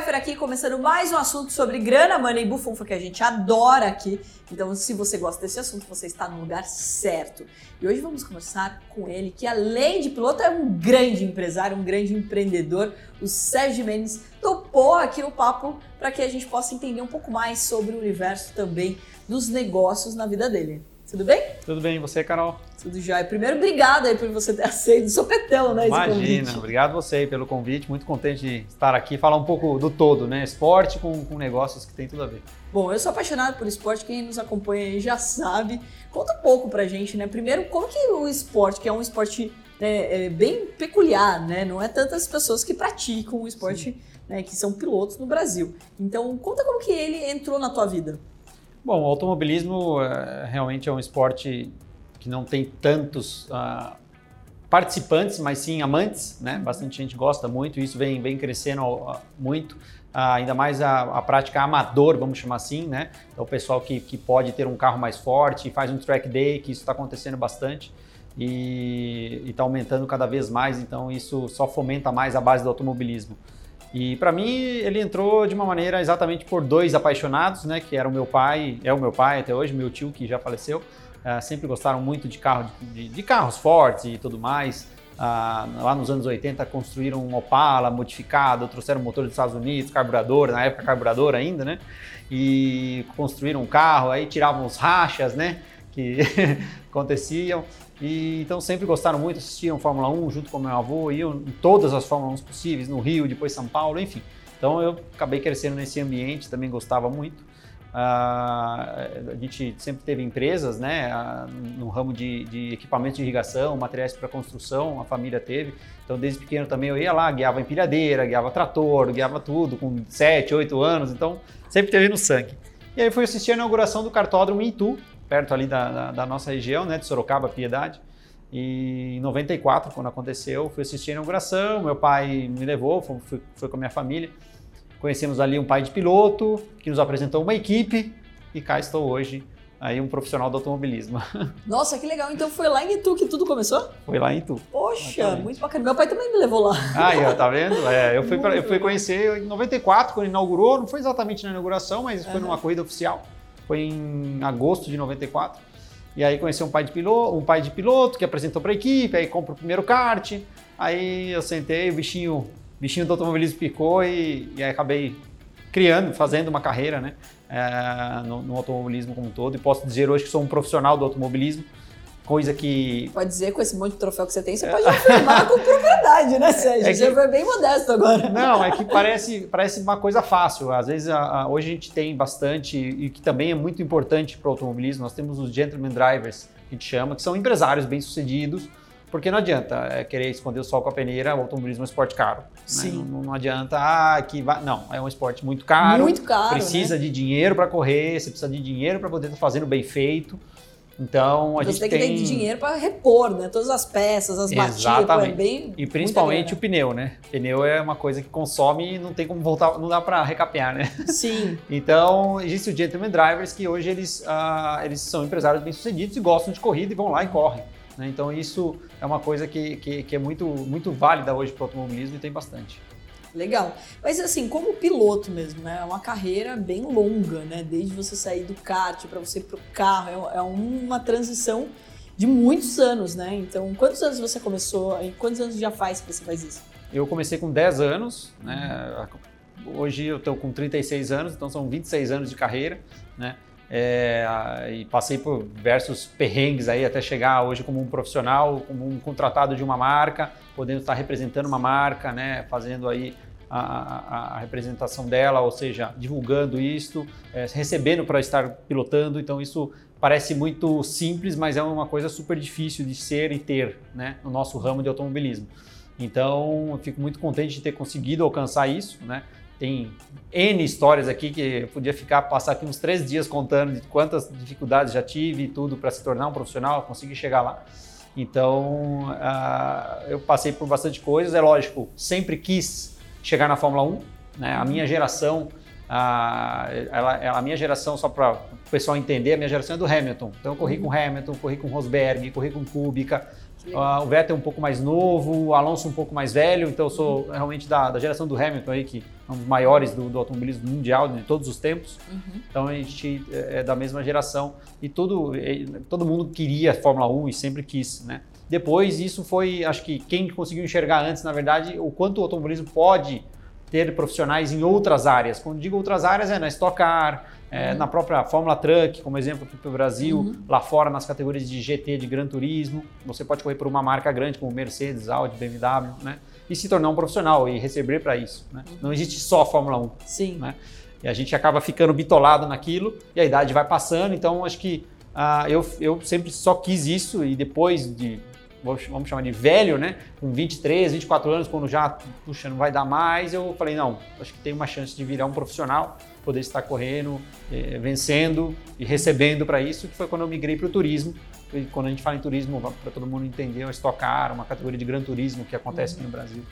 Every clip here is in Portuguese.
Pfeiffer aqui, começando mais um assunto sobre grana, money e bufunfa que a gente adora aqui. Então, se você gosta desse assunto, você está no lugar certo. E hoje vamos conversar com ele, que além de piloto, é um grande empresário, um grande empreendedor. O Sérgio Mendes topou aqui o papo para que a gente possa entender um pouco mais sobre o universo também dos negócios na vida dele. Tudo bem? Tudo bem, e você, Carol? Tudo jóia. Primeiro, obrigado aí por você ter aceito o sopetão, né? Imagina, obrigado você pelo convite. Muito contente de estar aqui falar um pouco do todo, né? Esporte com, com negócios que tem tudo a ver. Bom, eu sou apaixonado por esporte, quem nos acompanha aí já sabe. Conta um pouco pra gente, né? Primeiro, como que o esporte, que é um esporte né, é bem peculiar, né? Não é tantas pessoas que praticam o esporte, né, que são pilotos no Brasil. Então, conta como que ele entrou na tua vida. Bom, o automobilismo é, realmente é um esporte que não tem tantos uh, participantes, mas sim amantes, né? Bastante gente gosta muito, isso vem, vem crescendo uh, muito. Uh, ainda mais a, a, prática amador, vamos chamar assim, né? Então, o pessoal que, que pode ter um carro mais forte, faz um track day, que isso está acontecendo bastante e está aumentando cada vez mais, então isso só fomenta mais a base do automobilismo. E para mim ele entrou de uma maneira exatamente por dois apaixonados, né, que era o meu pai, é o meu pai até hoje, meu tio que já faleceu, uh, sempre gostaram muito de, carro, de, de carros fortes e tudo mais. Uh, lá nos anos 80 construíram um Opala modificado, trouxeram motor dos Estados Unidos, carburador, na época carburador ainda, né? E construíram um carro, aí tiravam os rachas, né? Que aconteciam. E, então sempre gostaram muito, assistiam Fórmula 1 junto com meu avô, iam em todas as Fórmula 1 possíveis, no Rio, depois São Paulo, enfim. Então eu acabei crescendo nesse ambiente, também gostava muito. Uh, a gente sempre teve empresas né, no ramo de, de equipamentos de irrigação, materiais para construção, a família teve. Então, desde pequeno também eu ia lá, guiava empilhadeira, guiava trator, guiava tudo, com 7, 8 anos. Então, sempre teve no sangue. E aí fui assistir a inauguração do cartódromo em Itu, perto ali da, da, da nossa região, né, de Sorocaba, Piedade. E em 94, quando aconteceu, fui assistir a inauguração, meu pai me levou, foi, com a minha família. Conhecemos ali um pai de piloto, que nos apresentou uma equipe, e cá estou hoje, aí um profissional do automobilismo. Nossa, que legal. Então foi lá em Itu que tudo começou? Foi lá em Itu. Poxa, Exatamente. muito bacana. Meu pai também me levou lá. Ó, tá vendo? É, eu, fui pra, eu fui conhecer em 94, quando inaugurou, não foi exatamente na inauguração, mas foi uhum. numa corrida oficial foi em agosto de 94. E aí conheci um pai de piloto, um pai de piloto que apresentou para a equipe, aí compra o primeiro kart. Aí eu sentei, o bichinho, bichinho do automobilismo picou e, e aí acabei criando, fazendo uma carreira, né, é, no, no automobilismo como um todo. E posso dizer hoje que sou um profissional do automobilismo coisa que. Pode dizer, com esse monte de troféu que você tem, você pode afirmar com propriedade, né, Sérgio? É que... Você foi bem modesto agora. Não, é que parece, parece uma coisa fácil. Às vezes, a, a, hoje a gente tem bastante, e que também é muito importante para o automobilismo, nós temos os gentleman drivers, que a gente chama, que são empresários bem-sucedidos, porque não adianta é, querer esconder o sol com a peneira, o automobilismo é um esporte caro. Né? Sim. Né? Não, não, adianta, ah, que vai. Não, é um esporte muito caro. Muito caro. Precisa né? de dinheiro para correr, você precisa de dinheiro para poder estar fazendo bem feito. Então a Você gente tem que ter dinheiro para repor, né? Todas as peças, as batidas, Exatamente. é bem e principalmente o pneu, né? O pneu é uma coisa que consome e não tem como voltar, não dá para recapear, né? Sim. então existe o gentleman drivers que hoje eles, uh, eles são empresários bem sucedidos e gostam de corrida e vão lá e correm. Né? Então isso é uma coisa que, que, que é muito muito válida hoje para o automobilismo e tem bastante. Legal. Mas assim, como piloto mesmo, né? É uma carreira bem longa, né? Desde você sair do kart para você ir pro carro, é, é uma transição de muitos anos, né? Então, quantos anos você começou e quantos anos já faz que você faz isso? Eu comecei com 10 anos, né? Hoje eu estou com 36 anos, então são 26 anos de carreira, né? É, e passei por diversos perrengues aí até chegar hoje como um profissional, como um contratado de uma marca, podendo estar representando uma marca, né, fazendo aí a, a, representação dela, ou seja, divulgando isto, é, recebendo para estar pilotando. Então isso parece muito simples, mas é uma coisa super difícil de ser e ter, né, no nosso ramo de automobilismo. Então eu fico muito contente de ter conseguido alcançar isso, né? Tem N histórias aqui que eu podia ficar, passar aqui uns três dias contando de quantas dificuldades já tive e tudo para se tornar um profissional, conseguir chegar lá. Então, uh, eu passei por bastante coisas. É lógico, sempre quis chegar na Fórmula 1. Né? A minha geração, uh, ela, a minha geração, só para o pessoal entender, a minha geração é do Hamilton. Então, eu corri com Hamilton, corri com Rosberg, corri com Kubica, Uh, o Vettel um pouco mais novo, o Alonso um pouco mais velho, então eu sou uhum. realmente da, da, geração do Hamilton aí, que é um dos maiores do, do automobilismo mundial de todos os tempos. Uhum. Então a gente é, é da mesma geração e todo, todo mundo queria Fórmula 1 e sempre quis, né? Depois isso foi, acho que quem conseguiu enxergar antes, na verdade, o quanto o automobilismo pode ter profissionais em outras áreas. Quando digo outras áreas, é na Stock Car, é, uhum. na própria Fórmula Truck, como exemplo aqui para o Brasil, uhum. lá fora nas categorias de GT, de Gran Turismo. Você pode correr por uma marca grande como Mercedes, Audi, BMW, né? E se tornar um profissional e receber para isso. Né? Uhum. Não existe só Fórmula 1. Sim. Né? E a gente acaba ficando bitolado naquilo e a idade vai passando, então acho que uh, eu, eu sempre só quis isso e depois de vamos chamar de velho, né? Com 23, 24 anos, quando já, puxa, não vai dar mais, eu falei, não, acho que tem uma chance de virar um profissional, poder estar correndo, eh, vencendo e recebendo para isso, que foi quando eu migrei para o turismo. E quando a gente fala em turismo, para todo mundo entender, é Stock Car, uma categoria de gran turismo que acontece uhum. aqui no Brasil.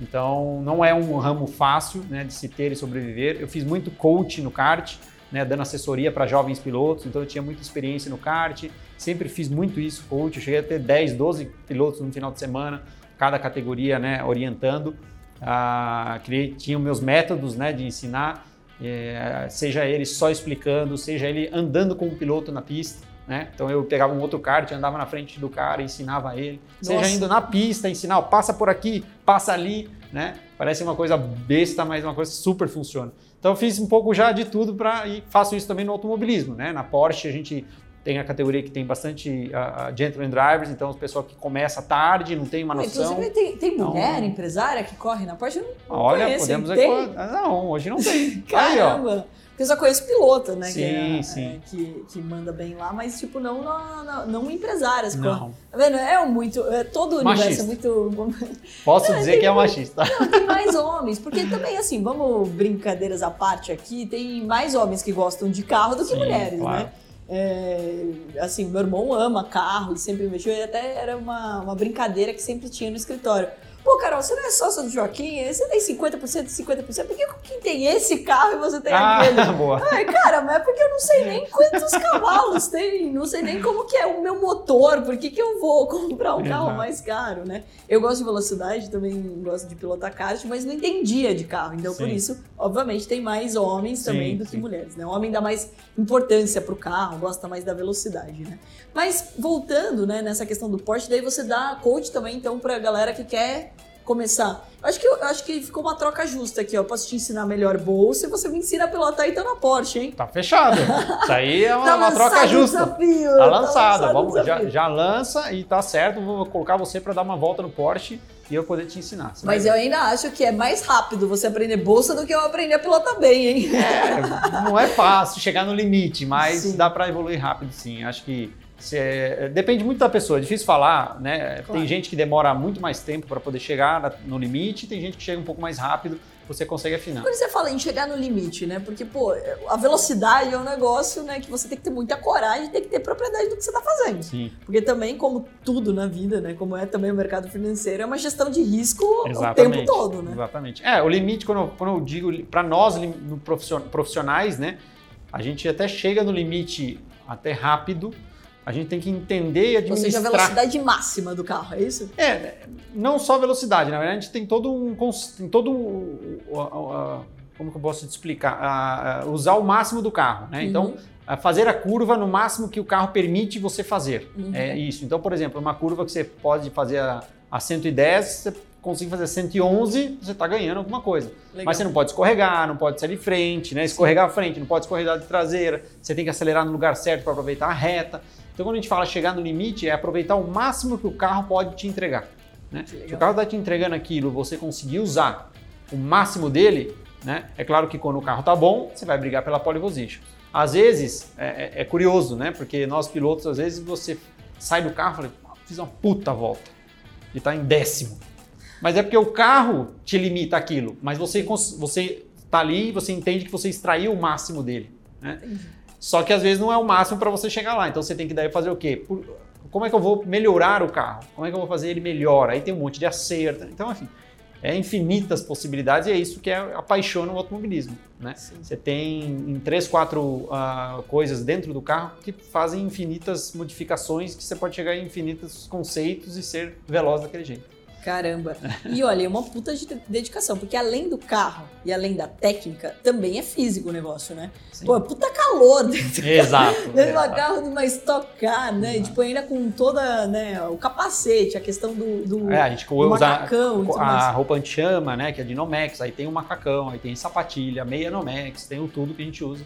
Então, não é um ramo fácil né, de se ter e sobreviver. Eu fiz muito coach no kart, né, dando assessoria para jovens pilotos, então eu tinha muita experiência no kart, sempre fiz muito isso, coach, eu cheguei a ter 10, 12 pilotos no final de semana, cada categoria né, orientando, ah, criei, tinha meus métodos né, de ensinar, eh, seja ele só explicando, seja ele andando com o piloto na pista, né? Então eu pegava um outro kart, andava na frente do cara, ensinava ele, Nossa. seja indo na pista, ensinar, passa por aqui, passa ali, né? Parece uma coisa besta, mas uma coisa super funciona. Então eu fiz um pouco já de tudo para e faço isso também no automobilismo, né? Na Porsche a gente tem a categoria que tem bastante uh, gentleman drivers, então o pessoal que começa tarde, não tem uma noção. Inclusive tem, tem mulher então, empresária que corre na Porsche? Eu não, não olha, conheço, podemos tem? Não, hoje não tem. Caramba! Aí, porque eu só conheço piloto, né? Sim, que é, sim. É, que, que manda bem lá, mas tipo, não, não, não, não empresárias. Não. Tá vendo? É muito. É, todo o universo é muito. Posso dizer que é machista. Não, tem mais homens. Porque também, assim, vamos brincadeiras à parte aqui, tem mais homens que gostam de carro do que sim, mulheres, claro. né? É, assim, meu irmão ama carro sempre investiu, e até era uma, uma brincadeira que sempre tinha no escritório. Pô, Carol, você não é sócia do Joaquim? Você tem 50% e 50%. Por que quem tem esse carro e você tem ah, aquele? Boa. Ai, cara, mas é porque eu não sei nem quantos cavalos tem, não sei nem como que é o meu motor, por que, que eu vou comprar um carro mais caro, né? Eu gosto de velocidade, também gosto de pilotar kart, mas não entendia de carro. Então, sim. por isso, obviamente, tem mais homens também sim, do que sim. mulheres, né? O homem dá mais importância pro carro, gosta mais da velocidade, né? Mas, voltando, né, nessa questão do Porsche, daí você dá coach também, então, pra galera que quer começar. Acho que, acho que ficou uma troca justa aqui, ó. Posso te ensinar melhor bolsa e você me ensina a pilotar então na Porsche, hein? Tá fechado. Isso aí é uma, tá uma troca justa. Desafio, tá lançado. Tá Vamos, já, já, lança e tá certo. Vou colocar você para dar uma volta no Porsche e eu poder te ensinar. Mas eu ainda acho que é mais rápido você aprender bolsa do que eu aprender a pilotar bem, hein? É, não é fácil chegar no limite, mas sim. dá para evoluir rápido, sim. Acho que é, depende muito da pessoa, é difícil falar, né? Claro. Tem gente que demora muito mais tempo para poder chegar no limite, tem gente que chega um pouco mais rápido, você consegue afinar. Quando você fala em chegar no limite, né? Porque, pô, a velocidade é um negócio, né, que você tem que ter muita coragem, tem que ter propriedade do que você está fazendo. Sim. Porque também, como tudo na vida, né, como é também o mercado financeiro, é uma gestão de risco Exatamente. o tempo todo, né? Exatamente. É, o limite, quando eu, quando eu digo, para nós profissionais, né, a gente até chega no limite até rápido, a gente tem que entender e administrar. Ou seja, a velocidade máxima do carro, é isso? É, não só velocidade, na verdade a gente tem todo um. Tem todo como que eu posso te explicar? usar o máximo do carro, né? Então, uhum. Então, fazer a curva no máximo que o carro permite você fazer. Uhum. É isso. Então, por exemplo, uma curva que você pode fazer a, a 110, você consegue fazer 111, você está ganhando alguma coisa. Legal. Mas você não pode escorregar, não pode sair de frente, né? Escorregar à frente, não pode escorregar de traseira, você tem que acelerar no lugar certo para aproveitar a reta. Então, quando a gente fala chegar no limite, é aproveitar o máximo que o carro pode te entregar. Né? Se o carro está te entregando aquilo, você conseguir usar o máximo dele, né? É claro que quando o carro está bom, você vai brigar pela pole position. Às vezes, é, é, é, curioso, né? Porque nós pilotos, às vezes você sai do carro e fala, fiz uma puta volta e está em décimo. Mas é porque o carro te limita aquilo, mas você você está ali e você entende que você extraiu o máximo dele. Né? Só que às vezes não é o máximo para você chegar lá. Então você tem que daí fazer o quê? Por, como é que eu vou melhorar o carro? Como é que eu vou fazer ele melhor? Aí tem um monte de acerto. Então, enfim, é infinitas possibilidades e é isso que é apaixona o automobilismo. Né? Você tem em três, quatro uh, coisas dentro do carro que fazem infinitas modificações, que você pode chegar em infinitos conceitos e ser veloz daquele jeito. Caramba. E olha, é uma puta de dedicação, porque além do carro e além da técnica, também é físico o negócio, né? Sim. Pô, é puta calor dentro Exato. Dentro do carro de uma Stock Car, né? E, tipo, ainda com toda, né, o capacete, a questão do, do, é, a gente do macacão. Usa a, a roupa anti-chama, né, que é de Nomex, aí tem o macacão, aí tem sapatilha, meia Nomex, tem o tudo que a gente usa.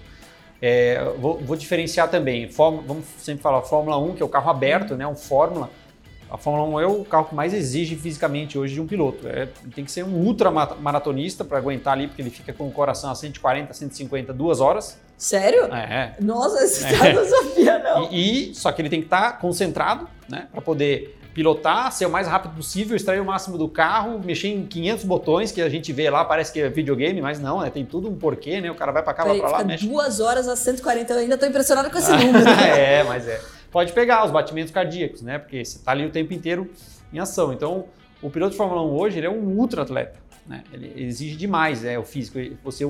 É, vou, vou, diferenciar também, Fórmula, vamos sempre falar Fórmula 1, que é o carro aberto, né, um Fórmula, a Fórmula 1 é o carro que mais exige fisicamente hoje de um piloto. É, tem que ser um ultra maratonista para aguentar ali, porque ele fica com o coração a 140, 150, duas horas. Sério? É. Nossa, esse é. não sabia, não. E, e, só que ele tem que estar tá concentrado, né, para poder pilotar, ser o mais rápido possível, extrair o máximo do carro, mexer em 500 botões que a gente vê lá, parece que é videogame, mas não, né, tem tudo um porquê, né? O cara vai para cá, vai para lá, mexe. Duas horas a 140, eu ainda estou impressionado com esse número. é, mas é pode pegar os batimentos cardíacos, né? Porque você está ali o tempo inteiro em ação. Então, o piloto de Fórmula 1 hoje ele é um ultra atleta, né? Ele exige demais, é o físico. Você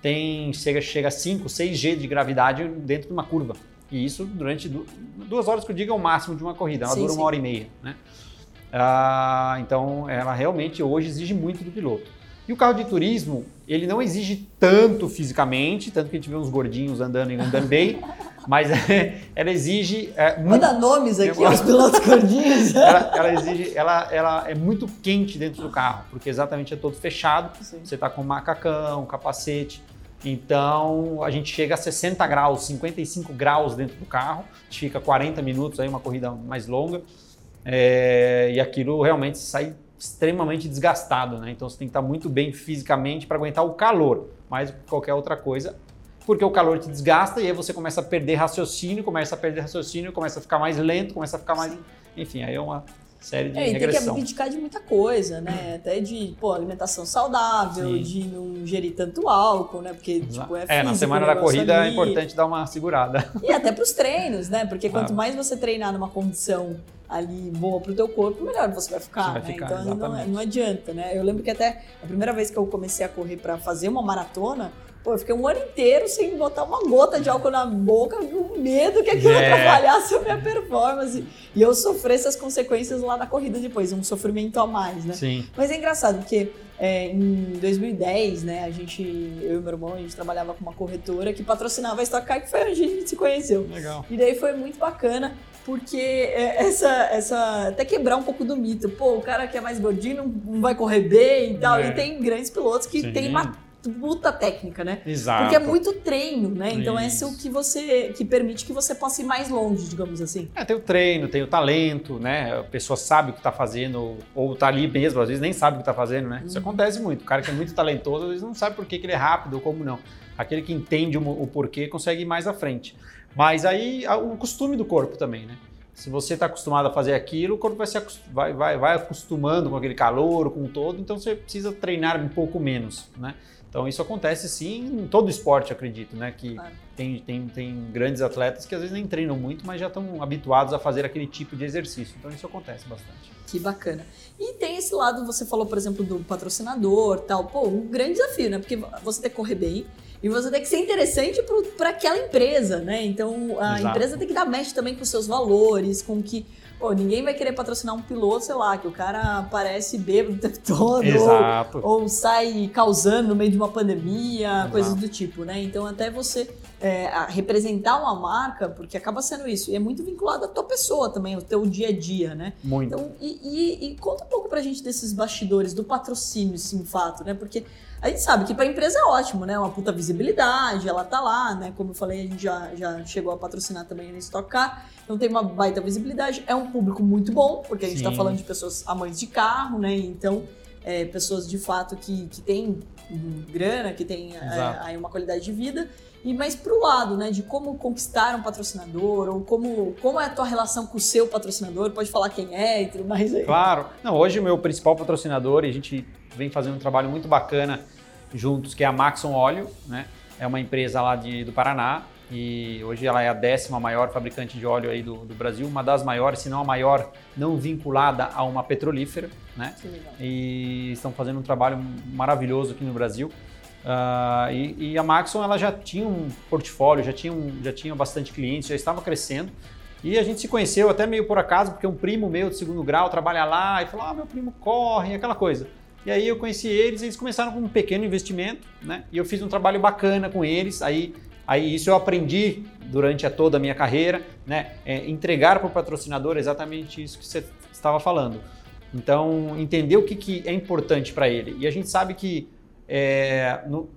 tem chega chega a 5, 6 G de gravidade dentro de uma curva. E isso durante duas horas que eu digo é o máximo de uma corrida. Ela sim, dura uma sim. hora e meia, né? Ah, então, ela realmente hoje exige muito do piloto. E o carro de turismo, ele não exige tanto fisicamente, tanto que a gente vê uns gordinhos andando e andando bem, mas ela exige. É, muito... Manda nomes aqui aos pilotos gordinhos. ela, ela, exige, ela, ela é muito quente dentro do carro, porque exatamente é todo fechado. Sim. Você está com macacão, capacete. Então a gente chega a 60 graus, 55 graus dentro do carro. A gente fica 40 minutos aí, uma corrida mais longa. É, e aquilo realmente sai extremamente desgastado, né? Então você tem que estar muito bem fisicamente para aguentar o calor, mais do que qualquer outra coisa porque o calor te desgasta e aí você começa a perder raciocínio, começa a perder raciocínio, começa a ficar mais lento, começa a ficar mais. Enfim, aí é uma série de é, regressão. Tem que abdicar de muita coisa, né? Até de pô, alimentação saudável, Sim. de não ingerir tanto álcool, né? Porque tipo, é físico, É, na semana da corrida ali. é importante dar uma segurada. E até para os treinos, né? Porque quanto mais você treinar numa condição ali boa para o teu corpo, melhor você vai ficar, você vai né? Ficar, então não, não adianta, né? Eu lembro que até a primeira vez que eu comecei a correr para fazer uma maratona, Pô, eu fiquei um ano inteiro sem botar uma gota de álcool na boca, com medo que aquilo é. atrapalhasse a minha performance. E eu sofresse as consequências lá na corrida depois, um sofrimento a mais, né? Sim. Mas é engraçado, porque é, em 2010, né, a gente, eu e meu irmão, a gente trabalhava com uma corretora que patrocinava a Stock Car, que foi onde a gente se conheceu. Legal. E daí foi muito bacana, porque é, essa, essa, até quebrar um pouco do mito. Pô, o cara que é mais gordinho não, vai correr bem e tal. É. E tem grandes pilotos que Sim. tem uma puta técnica, né? Exato. Porque é muito treino, né? Então Isso. é isso que você que permite que você possa ir mais longe, digamos assim. É, tem o treino, tem o talento, né? A pessoa sabe o que está fazendo ou está ali mesmo, às vezes nem sabe o que está fazendo, né? Hum. Isso uhum. acontece muito. O cara que é muito talentoso, às vezes não sabe por que, que ele é rápido ou como não. Aquele que entende o, o porquê consegue ir mais à frente. Mas aí o costume do corpo também, né? Se você está acostumado a fazer aquilo, o corpo vai, se vai, vai, vai acostumando com aquele calor, com todo, então você precisa treinar um pouco menos, né? Então isso acontece sim em todo esporte, acredito, né? Que claro. tem, tem, tem grandes atletas que às vezes nem treinam muito, mas já estão habituados a fazer aquele tipo de exercício. Então isso acontece bastante. Que bacana. E tem esse lado, você falou, por exemplo, do patrocinador tal. Pô, um grande desafio, né? Porque você tem que correr bem e você tem que ser interessante para aquela empresa, né? Então a Exato. empresa tem que dar match também com seus valores, com que Pô, ninguém vai querer patrocinar um piloto, sei lá, que o cara aparece bêbado o tempo todo. Exato. Ou, ou sai causando no meio de uma pandemia, Exato. coisas do tipo, né? Então, até você é, representar uma marca, porque acaba sendo isso, e é muito vinculado à tua pessoa também, ao teu dia a dia, né? Muito. Então, e, e, e conta um pouco pra gente desses bastidores, do patrocínio, sim, fato, né? Porque a gente sabe que para a empresa é ótimo, né? Uma puta visibilidade, ela tá lá, né? Como eu falei, a gente já, já chegou a patrocinar também na Stock Car, então tem uma baita visibilidade. É um público muito bom, porque a gente está falando de pessoas amantes de carro, né? Então, é, pessoas de fato que, que têm grana, que têm é, aí uma qualidade de vida. E mais pro lado, né, de como conquistar um patrocinador, ou como, como é a tua relação com o seu patrocinador, pode falar quem é e tudo mais aí. Claro. Não, hoje o meu principal patrocinador, e a gente vem fazendo um trabalho muito bacana juntos, que é a Maxon Óleo, né? É uma empresa lá de, do Paraná. E hoje ela é a décima maior fabricante de óleo aí do, do Brasil, uma das maiores, se não a maior, não vinculada a uma petrolífera, né? E estão fazendo um trabalho maravilhoso aqui no Brasil. Uh, e, e, a Maxon ela já tinha um portfólio, já tinha, um, já tinha bastante clientes, já estava crescendo. E a gente se conheceu até meio por acaso, porque um primo meu de segundo grau trabalha lá e falou: Ah, meu primo corre, aquela coisa. E aí eu conheci eles, eles começaram com um pequeno investimento, né? E eu fiz um trabalho bacana com eles. Aí, aí isso eu aprendi durante a toda a minha carreira, né? É, entregar para o patrocinador exatamente isso que você estava falando. Então, entender o que, que é importante para ele. E a gente sabe que é, no,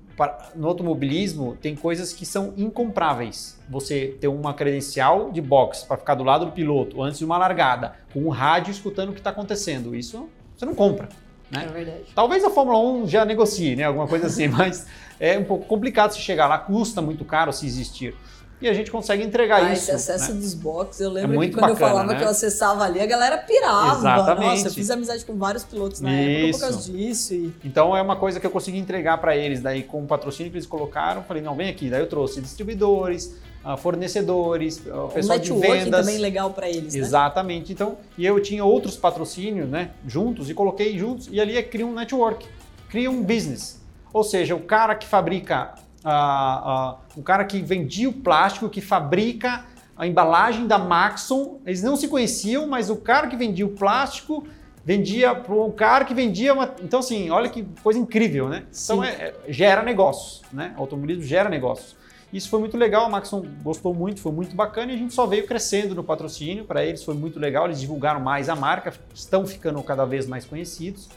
no automobilismo tem coisas que são incompráveis. Você ter uma credencial de boxe para ficar do lado do piloto antes de uma largada, com um rádio escutando o que está acontecendo, isso você não compra. Né? É verdade. Talvez a Fórmula 1 já negocie, né? Alguma coisa assim, mas é um pouco complicado se chegar lá, custa muito caro se existir e a gente consegue entregar ah, isso. Esse acesso né? dos boxes, eu lembro é que quando bacana, eu falava né? que eu acessava ali, a galera pirava. Exatamente. Nossa, eu fiz amizade com vários pilotos na época por causa disso. E... Então é uma coisa que eu consegui entregar para eles, daí com o patrocínio que eles colocaram, falei, não, vem aqui. Daí eu trouxe distribuidores, fornecedores, o pessoal de vendas. também legal para eles, né? Exatamente. Então, e eu tinha outros patrocínios, né, juntos, e coloquei juntos, e ali é cria um network, cria um business. Ou seja, o cara que fabrica ah, o cara que vendia o plástico, que fabrica a embalagem da Maxon, eles não se conheciam, mas o cara que vendia o plástico vendia para um cara que vendia uma. Então, assim, olha que coisa incrível, né? Então, é, é, gera negócios, né? O automobilismo gera negócios. Isso foi muito legal, a Maxon gostou muito, foi muito bacana e a gente só veio crescendo no patrocínio. Para eles foi muito legal, eles divulgaram mais a marca, estão ficando cada vez mais conhecidos.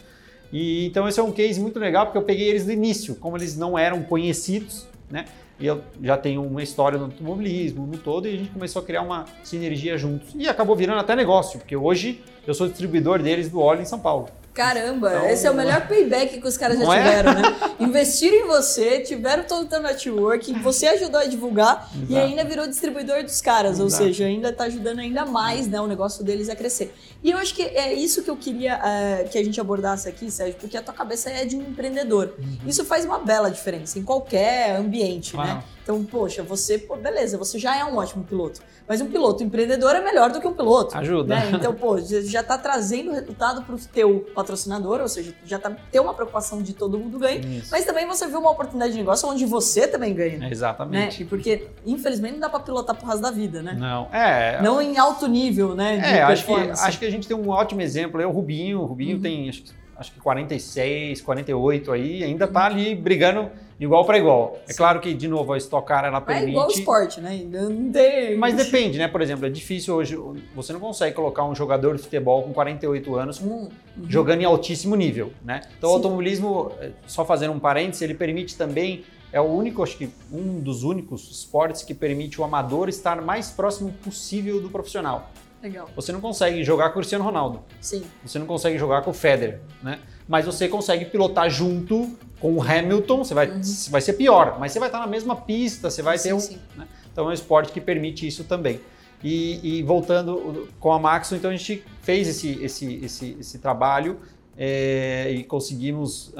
E então esse é um case muito legal porque eu peguei eles do início, como eles não eram conhecidos, né? E eu já tenho uma história no automobilismo, no todo, e a gente começou a criar uma sinergia juntos. E acabou virando até negócio, porque hoje eu sou distribuidor deles do óleo em São Paulo. Caramba, então, esse é o melhor payback que os caras já tiveram, é? né? Investiram em você, tiveram todo o teu network, você ajudou a divulgar Exato. e ainda virou distribuidor dos caras, Exato. ou seja, ainda está ajudando ainda mais né, o negócio deles a crescer. E eu acho que é isso que eu queria uh, que a gente abordasse aqui, Sérgio, porque a tua cabeça é de um empreendedor. Uhum. Isso faz uma bela diferença em qualquer ambiente, claro. né? Então, poxa, você, pô, beleza, você já é um ótimo piloto. Mas um piloto empreendedor é melhor do que um piloto. Ajuda. Né? Então, pô, já está trazendo resultado para o teu patrocinador, ou seja, já tá, tem uma preocupação de todo mundo ganha. Isso. Mas também você vê uma oportunidade de negócio onde você também ganha. É, exatamente. Né? Porque, infelizmente, não dá para pilotar pro resto da vida, né? Não. É. Não em alto nível, né? é, acho que, acho que a gente tem um ótimo exemplo. É o Rubinho. O Rubinho uhum. tem, acho que acho que 46, 48 aí, ainda tá ali brigando igual para igual. É claro que, de novo, a Stock Car ela permite... É igual esporte, né? Não tem... Mas depende, né? Por exemplo, é difícil hoje, você não consegue colocar um jogador de futebol com 48 anos uhum. jogando em altíssimo nível, né? Então Sim. o automobilismo, é, só fazendo um parênteses, ele permite também, é o único, acho que um dos únicos esportes que permite o amador estar mais próximo possível do profissional. Legal. Você não consegue jogar com o Cristiano Ronaldo. Sim. Você não consegue jogar com o Federer, né? Mas você consegue pilotar junto com o Hamilton, você vai, uhum. vai ser pior, mas você vai estar na mesma pista, você vai sim, ter um. Sim. Né? Então é um esporte que permite isso também. E, e, voltando com a Maxon, então a gente fez esse, esse, esse, esse trabalho é, e conseguimos, uh,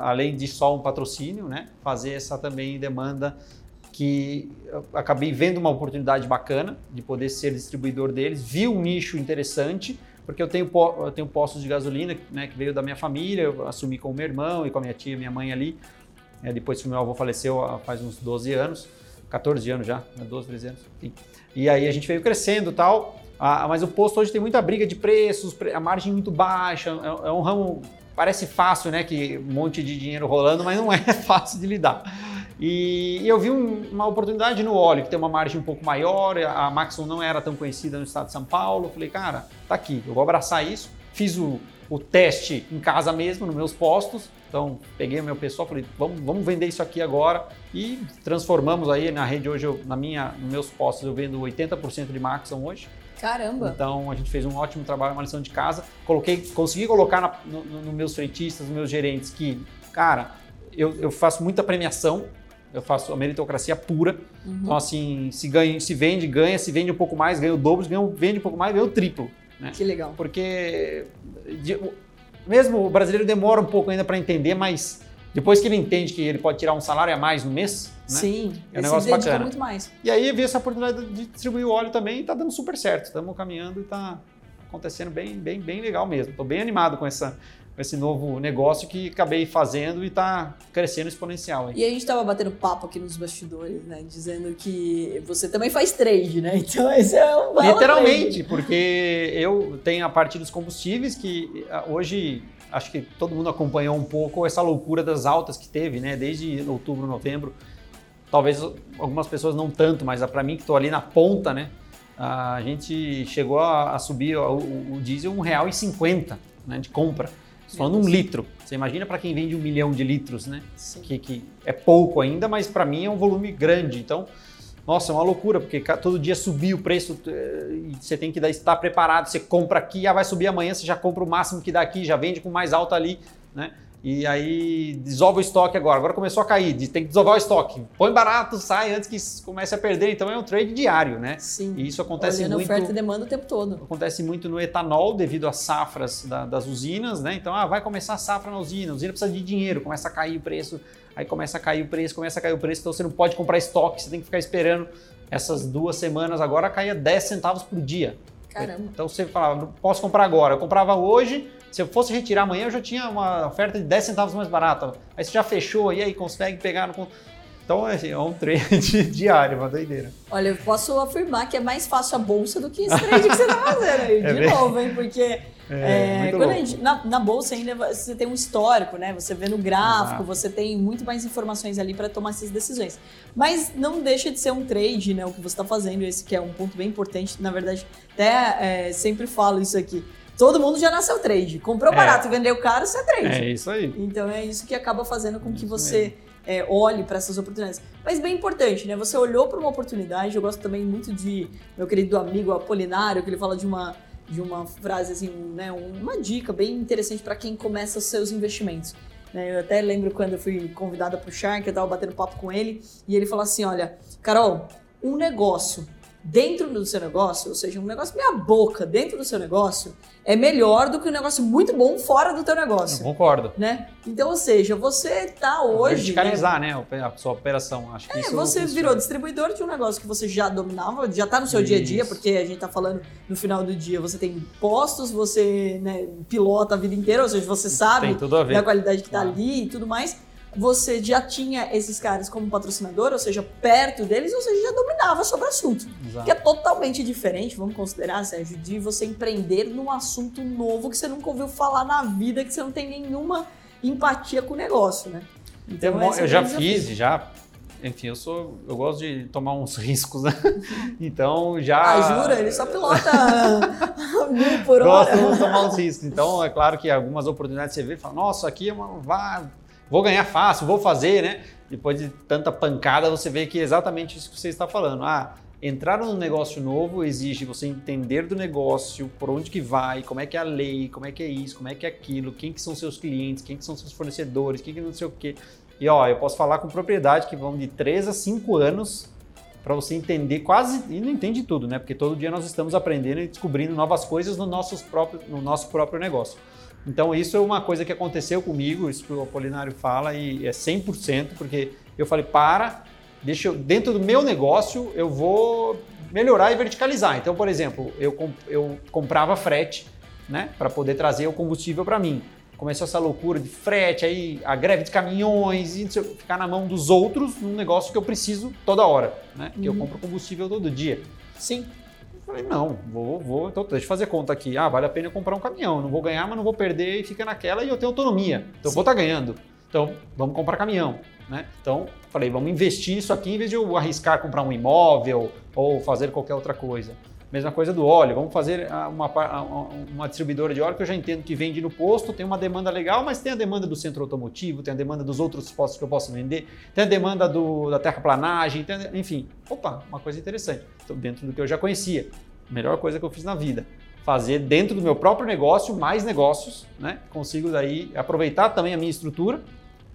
além de só um patrocínio, né, fazer essa também demanda que acabei vendo uma oportunidade bacana de poder ser distribuidor deles, vi um nicho interessante, porque eu tenho, eu tenho postos de gasolina né, que veio da minha família, eu assumi com o meu irmão e com a minha tia minha mãe ali, é, depois que meu avô faleceu faz uns 12 anos, 14 anos já, 12, né, 13 anos, enfim. E aí a gente veio crescendo tal, ah, mas o posto hoje tem muita briga de preços, a margem muito baixa, é, é um ramo, parece fácil, né, que um monte de dinheiro rolando, mas não é fácil de lidar. E, eu vi um, uma oportunidade no óleo, que tem uma margem um pouco maior, a Maxon não era tão conhecida no estado de São Paulo. falei, cara, tá aqui, eu vou abraçar isso. Fiz o, o teste em casa mesmo, nos meus postos. Então, peguei o meu pessoal, falei, vamos, vamos vender isso aqui agora e transformamos aí na rede hoje, eu, na minha, nos meus postos, eu vendo 80% de Maxon hoje. Caramba! Então, a gente fez um ótimo trabalho, uma lição de casa. Coloquei, consegui colocar nos no, no meus freitistas, nos meus gerentes que, cara, eu, eu faço muita premiação, eu faço a meritocracia pura. Uhum. Então, assim, se, ganha, se vende, ganha, se vende um pouco mais, ganha o dobro, ganha, vende um pouco mais, ganha o triplo. Né? Que legal. Porque de, mesmo o brasileiro demora um pouco ainda para entender, mas depois que ele entende que ele pode tirar um salário a mais no mês, Sim, É um negócio se bacana. muito mais. E aí vi essa oportunidade de distribuir o óleo também e tá dando super certo. Estamos caminhando e tá acontecendo bem, bem, bem legal mesmo. Estou bem animado com, essa, esse novo negócio que acabei fazendo e tá crescendo exponencial. Hein? E a gente tava batendo papo aqui nos bastidores, né? Dizendo que você também faz trade, né? Então esse é um Literalmente, porque eu tenho a parte dos combustíveis que hoje acho que todo mundo acompanhou um pouco essa loucura das altas que teve, né? Desde outubro, novembro. Talvez algumas pessoas não tanto, mas para mim que estou ali na ponta, né? A gente chegou a, subir o, o, diesel R$ 1,50 né, de compra. Num Deus. litro. Você imagina para quem vende um milhão de litros, né? Sim. que, que é pouco ainda, mas para mim é um volume grande. Então, nossa, é uma loucura, porque todo dia subir o preço eh, e você tem que estar preparado. Você compra aqui, ah, vai subir amanhã, você já compra o máximo que dá aqui, já vende com mais alta ali, né? E aí desova o estoque agora. Agora começou a cair, tem que desovar o estoque. Põe barato, sai antes que comece a perder. Então é um trade diário, né? Sim. E isso acontece Olhando muito oferta e demanda o tempo todo. acontece muito no etanol devido às safras da- das usinas, né? Então, ah, vai começar a safra na usina, a usina precisa de dinheiro, começa a cair o preço, aí começa a cair o preço, começa a cair o preço, então você não pode comprar estoque, você tem que ficar esperando essas duas semanas agora caia 10 centavos por dia. Caramba. Então você fala, não posso comprar agora, eu comprava hoje, se eu fosse retirar amanhã eu já tinha uma oferta de 10 centavos mais barata. Aí você já fechou, e aí consegue pegar no... Então assim, é um trade diário, uma doideira. Olha, eu posso afirmar que é mais fácil a bolsa do que esse trade que você tá fazendo aí. É de bem- novo, hein? Porque é, louco. gente- na, na bolsa ainda você tem um histórico, né? Você vê no gráfico, você tem muito mais informações ali para tomar essas decisões. Mas não deixa de ser um trade, né? O que você está fazendo, esse que é um ponto bem importante. Na verdade, até é, sempre falo isso aqui. Todo mundo já nasceu trade. Comprou É. barato, vendeu caro, você é trade. É isso aí. Então é isso que acaba fazendo com que você é, olhe para essas oportunidades. Mas bem importante, né? Você olhou para uma oportunidade. Eu gosto também muito de meu querido amigo Apolinário, que ele fala de uma de uma frase assim, né, uma dica bem interessante para quem começa os seus investimentos. né? Eu até lembro quando eu fui convidada para o Shark, eu tava batendo papo com ele e ele falou assim, olha, Carol, um negócio dentro do seu negócio, ou seja, um negócio meia boca dentro do seu negócio, é melhor do que um negócio muito bom fora do teu Eu negócio concordo. né? Então, ou seja, você tá hoje. Verticalizar, né? a sua operação. Acho que né? É, isso você funciona. virou distribuidor de um negócio que você já dominava, já tá no seu dia a dia, Isso. porque a gente tá falando no final do dia, você tem postos, você né, pilota a vida inteira, ou seja, você sabe da qualidade que tá Claro. ali e tudo mais. Você já tinha esses caras como patrocinador, ou seja, perto deles, ou seja, já dominava sobre o assunto. Exato. Que é totalmente diferente, vamos considerar, Sérgio, de você empreender num assunto novo que você nunca ouviu falar na vida, que você não tem nenhuma empatia com o negócio, né? Eu, esse é eu já fiz, já. Enfim, eu sou. Eu gosto de tomar uns riscos, né? Então já. Ah, jura? Ele só pilota mil por hora. Gosto de tomar uns riscos. Então, é claro que algumas oportunidades você vê e fala, nossa, aqui é uma. vá- Vou ganhar fácil, vou fazer, né? Depois de tanta pancada, você vê que é exatamente isso que você está falando. Ah, entrar num negócio novo exige você entender do negócio, por onde que vai, como é que é a lei, como é que é isso, como é que é aquilo, quem que são seus clientes, quem que são seus fornecedores, quem que não sei o quê. E ó, eu posso falar com propriedade que vão de 3 a 5 anos para você entender quase, e não entende tudo, né? Porque todo dia nós estamos aprendendo e descobrindo novas coisas no, nossos próprios, no nosso próprio negócio. Então isso é uma coisa que aconteceu comigo, isso que o Apolinário fala e é 100%, porque eu falei, para, deixa eu, dentro do meu negócio eu vou melhorar e verticalizar. Então, por exemplo, eu, eu comprava frete, né, para poder trazer o combustível para mim. Começou essa loucura de frete, aí a greve de caminhões, e ficar na mão dos outros num negócio que eu preciso toda hora, né? Eu Uhum. compro combustível todo dia. Sim. Falei, não, vou, vou, então deixa eu fazer conta aqui. Ah, vale a pena comprar um caminhão. Não vou ganhar, mas não vou perder e fica naquela e eu tenho autonomia. Então Sim. vou estar ganhando. Então vamos comprar caminhão. Né? Então falei, vamos investir isso aqui em vez de eu arriscar comprar um imóvel ou fazer qualquer outra coisa. Mesma coisa do óleo, vamos fazer ah, uma, ah, uma distribuidora de óleo que eu já entendo que vende no posto, tem uma demanda legal, mas tem a demanda do centro automotivo, tem a demanda dos outros postos que eu posso vender, tem a demanda do, da terraplanagem, tem enfim. Opa, uma coisa interessante. Então, dentro do que eu já conhecia. Melhor coisa que eu fiz na vida. Fazer dentro do meu próprio negócio mais negócios, né? Consigo daí aproveitar também a minha estrutura,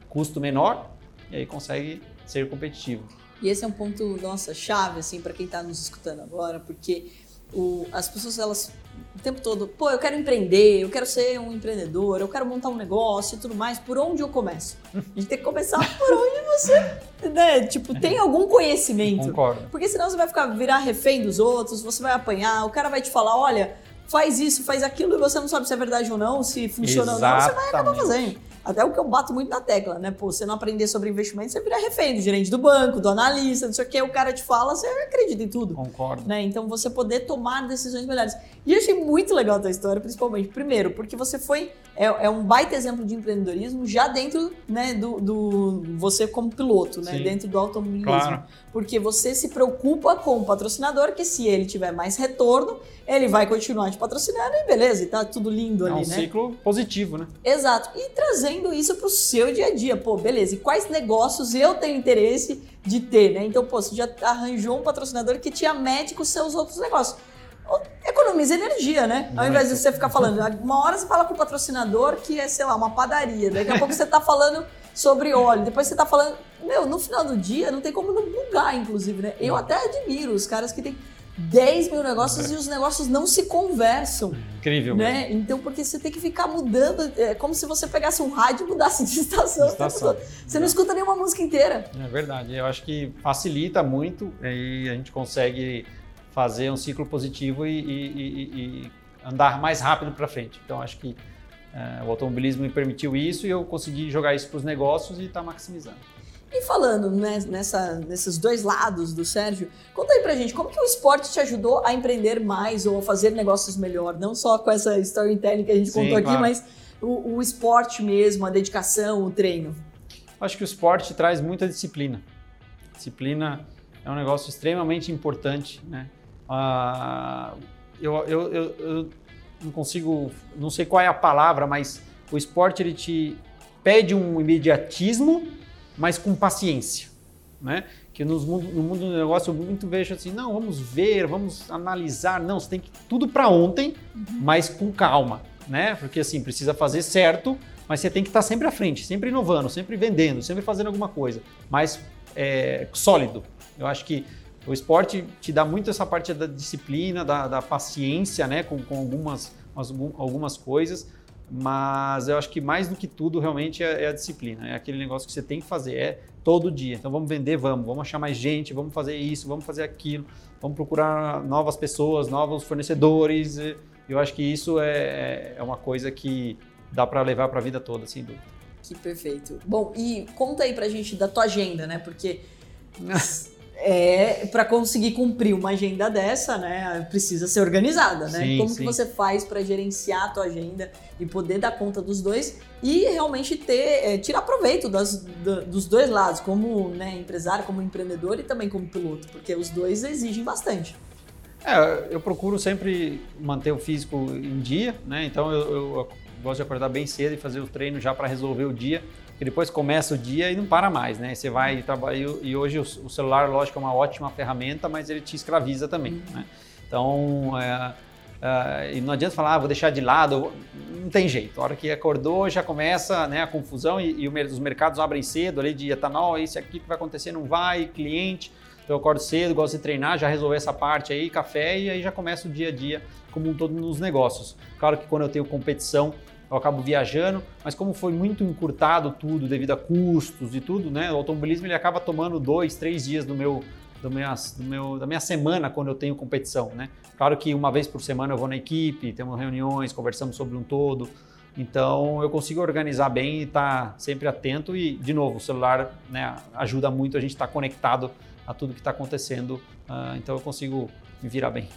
custo menor, e aí consegue ser competitivo. E esse é um ponto, nossa, chave, assim, para quem está nos escutando agora, porque o, as pessoas elas o tempo todo, pô, eu quero empreender, eu quero ser um empreendedor, eu quero montar um negócio e tudo mais, por onde eu começo? A gente tem que começar por onde você, né, tipo, tem algum conhecimento. Concordo. Porque senão você vai ficar virar refém dos outros, você vai apanhar, o cara vai te falar, olha, faz isso, faz aquilo e você não sabe se é verdade ou não, se funciona Exatamente. ou não, você vai acabar fazendo. Até o que eu bato muito na tecla, né? Pô, você não aprender sobre investimento, você vira refém do gerente do banco, do analista, não sei o que, o cara te fala, você acredita em tudo. Concordo. Né? Então você poder tomar decisões melhores. E eu achei muito legal a tua história, principalmente, primeiro, porque você foi. É, é um baita exemplo de empreendedorismo já dentro né, do, do. Você como piloto, né? Sim. Dentro do automobilismo. Claro. Porque você se preocupa com o patrocinador, que se ele tiver mais retorno, ele vai continuar te patrocinando e beleza, e tá tudo lindo É ali, um né? ciclo positivo, né? Exato. E trazendo isso para o seu dia a dia. Pô, beleza. E quais negócios eu tenho interesse de ter, né? Então, pô, você já arranjou um patrocinador que te amete com os seus outros negócios. Economiza energia, né? Ao invés de você ficar falando, uma hora você fala com o patrocinador que é, sei lá, uma padaria. Daqui a pouco você tá falando sobre óleo. Depois você tá falando. Meu, no final do dia não tem como não bugar, inclusive, né? Eu até admiro os caras que têm 10 mil negócios e os negócios não se conversam. Incrível. mesmo. Né? Então, porque você tem que ficar mudando, é como se você pegasse um rádio e mudasse de estação. tempo Estação. Você não escuta nenhuma música inteira. É verdade. Eu acho que facilita muito e a gente consegue fazer um ciclo positivo e, e- e- e andar mais rápido para frente. Então, acho que é, o automobilismo me permitiu isso e eu consegui jogar isso para os negócios e está maximizando. E falando né, nessa, nesses dois lados do Sérgio, conta aí pra gente, como que o esporte te ajudou a empreender mais ou a fazer negócios melhor? Não só com essa storytelling que a gente Sim, contou aqui, claro. mas o, o esporte mesmo, a dedicação, o treino. Acho que o esporte traz muita disciplina. Disciplina é um negócio extremamente importante, né? Ah, eu, eu, eu, eu não consigo, não sei qual é a palavra, mas o esporte ele te pede um imediatismo, mas com paciência, né? Que nos mundo, no mundo do negócio eu muito vejo assim, não, vamos ver, vamos analisar, não, você tem que tudo para ontem, mas com calma, né? Porque assim precisa fazer certo, mas você tem que estar sempre à frente, sempre inovando, sempre vendendo, sempre fazendo alguma coisa, mas é, sólido. Eu acho que o esporte te dá muito essa parte da disciplina, da, da paciência, né, com, com algumas, algum- algumas coisas, mas eu acho que mais do que tudo realmente é, é a disciplina, é aquele negócio que você tem que fazer, é todo dia. Então vamos vender, vamos, vamos achar mais gente, vamos fazer isso, vamos fazer aquilo, vamos procurar novas pessoas, novos fornecedores. Eu acho que isso é, é uma coisa que dá para levar para a vida toda, sem dúvida. Que perfeito. Bom, e conta aí pra gente da tua agenda, né? Porque é para conseguir cumprir uma agenda dessa, né? Precisa ser organizada, né? Sim, Como sim. que você faz para gerenciar a tua agenda e poder dar conta dos dois e realmente ter é, tirar proveito das- da- dos dois lados, como né, empresário, como empreendedor e também como piloto, porque os dois exigem bastante. É, eu procuro sempre manter o físico em dia, né? Então eu, eu gosto de acordar bem cedo e fazer o treino já para resolver o dia, porque depois começa o dia e não para mais, né? Você vai trabalhar e hoje o, celular, lógico, é uma ótima ferramenta, mas ele te escraviza também, né? Então é, é, e não adianta falar, ah, vou deixar de lado, não tem jeito. A hora que acordou já começa né, a confusão e, e os mercados abrem cedo ali de etanol, isso aqui que vai acontecer não vai, cliente. Então eu acordo cedo, gosto de treinar, já resolver essa parte aí, café, e aí já começa o dia a dia como um todo nos negócios. Claro que quando eu tenho competição, eu acabo viajando, mas como foi muito encurtado tudo devido a custos e tudo, né? O automobilismo ele acaba tomando dois, três dias do meu, do minhas- do meu, da minha semana quando eu tenho competição, né? Claro que uma vez por semana eu vou na equipe, temos reuniões, conversamos sobre um todo. Então eu consigo organizar bem e estar sempre atento e, de novo, o celular né, ajuda muito a gente estar conectado a tudo que está acontecendo. ah, então eu consigo me virar bem.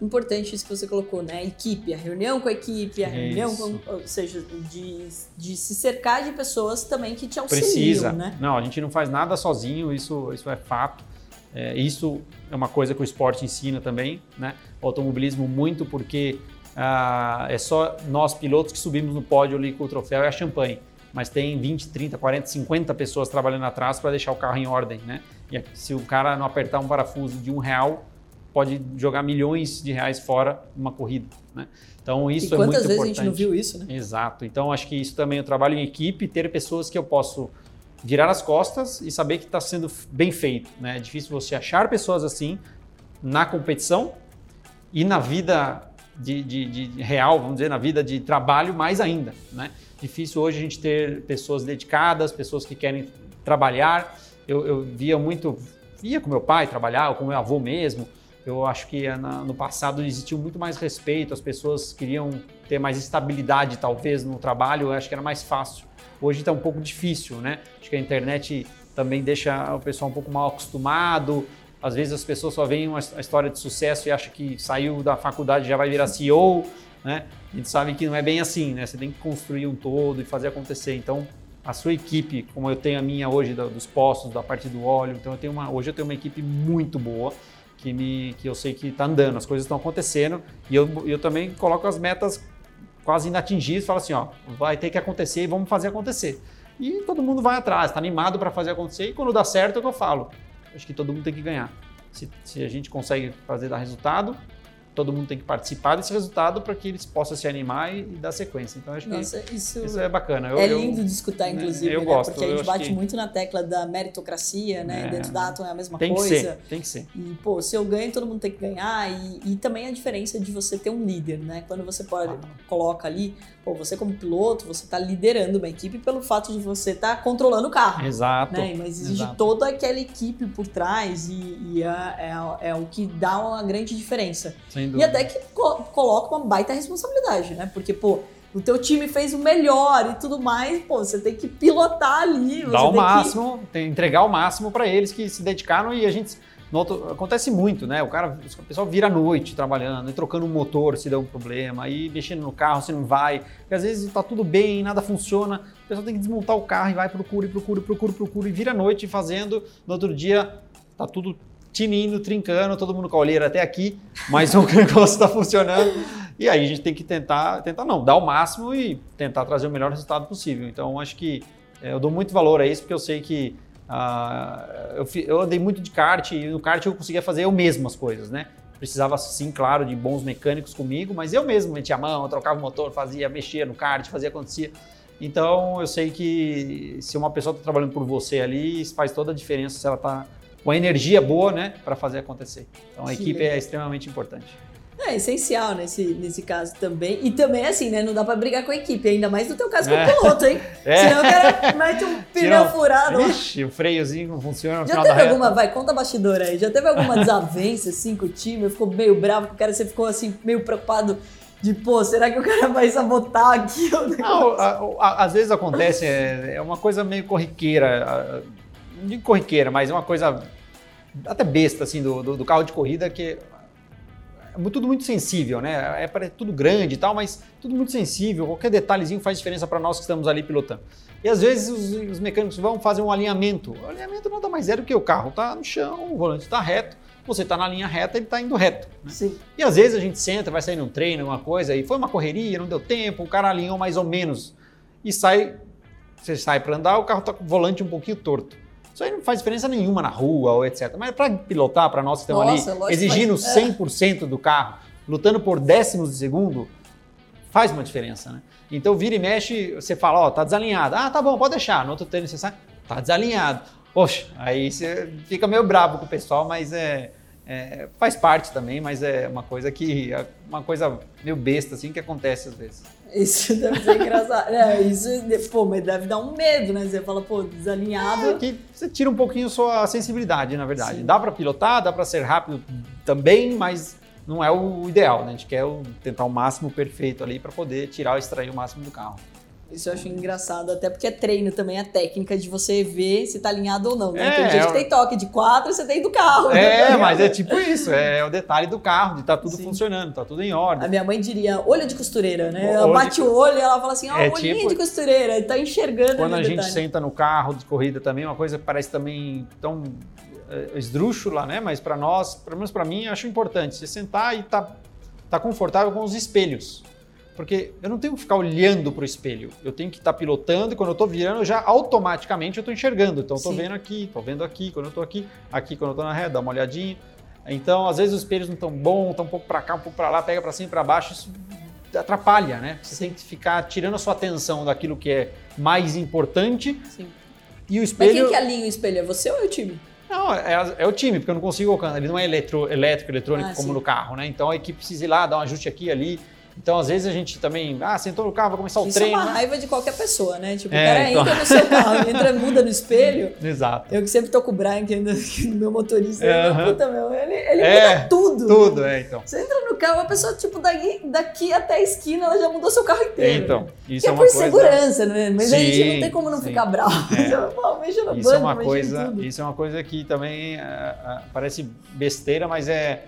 Importante isso que você colocou, né? A equipe, a reunião com a equipe, a reunião Isso. com. Ou seja, de, de se cercar de pessoas também que te auxiliam, Precisa. né? Não, a gente não faz nada sozinho, isso, isso é fato. É, isso é uma coisa que o esporte ensina também, né? O automobilismo muito porque ah, é só nós pilotos que subimos no pódio ali com o troféu e a champanhe. Mas tem 20, 30, 40, 50 pessoas trabalhando atrás para deixar o carro em ordem, né? E se o cara não apertar um parafuso de um real, pode jogar milhões de reais fora numa corrida, né? Então isso e é muito quantas vezes importante. a gente não viu isso, né? Exato. Então acho que isso também eu trabalho em equipe, ter pessoas que eu posso virar as costas e saber que está sendo bem feito. Né? É difícil você achar pessoas assim na competição e na vida de, de, de, real, vamos dizer, na vida de trabalho, mais ainda. Né? Difícil hoje a gente ter pessoas dedicadas, pessoas que querem trabalhar. Eu, eu via muito, via com meu pai trabalhar, ou com meu avô mesmo. Eu acho que na, no passado existiu muito mais respeito, as pessoas queriam ter mais estabilidade, talvez, no trabalho, eu acho que era mais fácil. Hoje está um pouco difícil, né? Acho que a internet também deixa o pessoal um pouco mal acostumado, às vezes as pessoas só veem uma história de sucesso e acham que saiu da faculdade e já vai virar CEO, né? A gente sabe que não é bem assim, né? Você tem que construir um todo e fazer acontecer. Então, a sua equipe, como eu tenho a minha hoje dos postos, da parte do óleo, então eu tenho uma, hoje eu tenho uma equipe muito boa que me que eu sei que está andando, as coisas estão acontecendo e eu, eu também coloco as metas quase inatingíveis, falo assim, ó, vai ter que acontecer e vamos fazer acontecer. E todo mundo vai atrás, está animado para fazer acontecer e quando dá certo é o que eu falo acho que todo mundo tem que ganhar. Se, se a gente consegue fazer dar resultado, todo mundo tem que participar desse resultado para que eles possam se animar e, e dar sequência. Então, acho Nossa, que isso, isso, é bacana. Eu, é lindo eu, de escutar, né, inclusive, eu né? gosto, porque a gente bate que... muito na tecla da meritocracia, né? É, Dentro da Atom é a mesma tem coisa. Que ser, tem que ser. E, pô, se eu ganho, todo mundo tem que ganhar. E, e também a diferença de você ter um líder, né? Quando você pode, ah. coloca ali, pô, você como piloto, você está liderando uma equipe pelo fato de você estar tá controlando o carro. Exato. Né? Mas exige exato. toda aquela equipe por trás e, e é, é, é, o que dá uma grande diferença. Sem dúvida. E até que coloca uma baita responsabilidade, né? Porque, pô, o teu time fez o melhor e tudo mais, pô, você tem que pilotar ali. Dar o máximo, que... entregar o máximo para eles que se dedicaram e a gente. Acontece muito, né? O cara, o pessoal vira à noite trabalhando, trocando um motor se der um problema, aí mexendo no carro se não vai, porque às vezes tá tudo bem, nada funciona, o pessoal tem que desmontar o carro e vai, procura, procura, procura, procura, e vira à noite fazendo, no outro dia tá tudo tinindo, trincando, todo mundo com a olheira até aqui, mas o negócio está funcionando. E aí a gente tem que tentar, tentar não, dar o máximo e tentar trazer o melhor resultado possível. Então acho que é, eu dou muito valor a isso porque eu sei que uh, eu, eu andei muito de kart e no kart eu conseguia fazer eu mesmo as coisas, né? Precisava, sim, claro, de bons mecânicos comigo, mas eu mesmo metia a mão, trocava o motor, fazia, mexia no kart, fazia acontecer. Então eu sei que se uma pessoa está trabalhando por você ali, faz toda a diferença se ela está com energia boa, né, para fazer acontecer. Então a equipe é extremamente importante. É essencial nesse, nesse caso também. E também, assim, né? Não dá pra brigar com a equipe, ainda mais no teu caso com é. o piloto, hein? É. Senão o cara mete um pneu Tira, furado. Ixi, o freiozinho não funciona. Já teve alguma, vai, conta bastidor aí. Já teve alguma desavença, assim, com o time? Ficou meio bravo com o cara, você ficou, assim, meio preocupado de, pô, será que o cara vai sabotar aqui? Não, a, a, às vezes acontece, é, é uma coisa meio corriqueira não digo corriqueira, mas é uma coisa até besta assim do, do, do carro de corrida que tudo muito sensível, né? É, é tudo grande e tal, mas tudo muito sensível. Qualquer detalhezinho faz diferença para nós que estamos ali pilotando. E às vezes os, os, mecânicos vão fazer um alinhamento. O alinhamento nada mais é do que o carro está no chão, o volante está reto, você está na linha reta, ele está indo reto. Né? Sim. E às vezes a gente senta, vai sair num treino, uma coisa, e foi uma correria, não deu tempo, o cara alinhou mais ou menos e sai, você sai para andar, o carro está com o volante um pouquinho torto. Isso aí não faz diferença nenhuma na rua ou etc. Mas para pilotar, para nós que estamos Nossa, ali, exigindo mas... 100% é. do carro, lutando por décimos de segundo, faz uma diferença, né? Então vira e mexe, você fala, ó, oh, tá desalinhado. Ah, tá bom, pode deixar. No outro treino você sai, tá desalinhado. Poxa, aí você fica meio bravo com o pessoal, mas é, é, faz parte também, mas é uma coisa que é uma coisa meio besta assim que acontece às vezes. Isso deve ser engraçado. É, isso, pô, mas deve dar um medo, né? Você fala, pô, desalinhado. É, que você tira um pouquinho sua sensibilidade, na verdade. Sim. Dá para pilotar, dá para ser rápido também, mas não é o ideal, né? A gente quer tentar o máximo perfeito ali para poder tirar extrair o máximo do carro. Isso eu acho engraçado, até porque é treino também, a técnica de você ver se tá alinhado ou não, né? É, tem gente é... que tem toque de quatro, você tem do carro. É, né? mas é tipo isso, é o detalhe do carro, de tá tudo Sim. funcionando, tá tudo em ordem. A minha mãe diria olho de costureira, né? Ela bate de... o olho e ela fala assim, ó, oh, é olhinho tipo... de costureira, tá enxergando Quando a gente senta no carro de corrida também, uma coisa que parece também tão é, esdrúxula, né? Mas para nós, pelo menos para mim, acho importante, você sentar e tá, tá confortável com os espelhos. Porque eu não tenho que ficar olhando para o espelho. Eu tenho que estar tá pilotando e quando eu estou virando, já automaticamente eu estou enxergando. Então, estou vendo aqui, estou vendo aqui, quando eu estou aqui, aqui quando eu estou na reta, dá uma olhadinha. Então, às vezes os espelhos não estão bons, estão um pouco para cá, um pouco para lá, pega para cima e para baixo. Isso atrapalha, né? Você Sim. tem que ficar tirando a sua atenção daquilo que é mais importante. Sim. E o espelho. Mas quem que alinha o espelho? É você ou é o time? Não, é, é, o time, porque eu não consigo alcançar. Ele não é eletro, elétrico, eletrônico Ah, como sim. no carro, né? Então a equipe precisa ir lá, dar um ajuste aqui e ali. Então, às vezes, a gente também, ah, sentou no carro, vai começar o Isso treino. é uma né? raiva de qualquer pessoa, né? Tipo, É, o cara então. entra no seu carro, entra, muda no espelho. Exato. Eu que sempre tô com o Brian, que ainda meu motorista, É, puta, meu, ele, ele É, muda tudo. Tudo, é, então. Você entra no carro, a pessoa, tipo, daqui, daqui até a esquina, ela já mudou seu carro inteiro. Então, Que isso é é uma por coisa. segurança, né? Mas a gente Sim, não tem como não sim. ficar bravo. É. Você, Pô, mexa no Isso é uma em coisa, isso é uma coisa que também ah, ah, parece besteira, mas é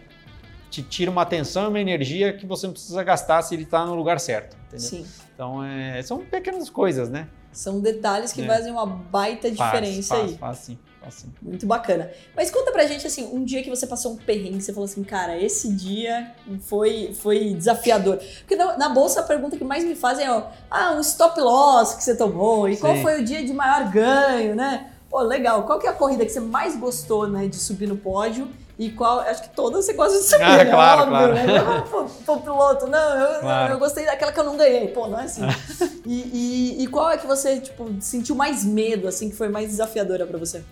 te tira uma atenção e uma energia que você não precisa gastar se ele está no lugar certo, entendeu? Sim. Então é, são pequenas coisas, né? São detalhes que É. fazem uma baita diferença faz, aí. Faz, faz sim, faz sim. Muito bacana. Mas conta pra gente, assim, um dia que você passou um perrengue, você falou assim, cara, esse dia foi, foi desafiador. Porque na, na bolsa a pergunta que mais me fazem é, ó, ah, um stop loss que você tomou, e qual Sim. foi o dia de maior ganho, né? Pô, legal. Qual que é a corrida que você mais gostou, né, de subir no pódio? E qual, acho que todas você gosta de saber, Ah, né? claro, Óbvio, claro. né? Não, Pô, pô, piloto, não, eu, Claro. eu gostei daquela que eu não ganhei. Pô, não é assim. e, e, e qual é que você, tipo, sentiu mais medo, assim, que foi mais desafiadora pra você?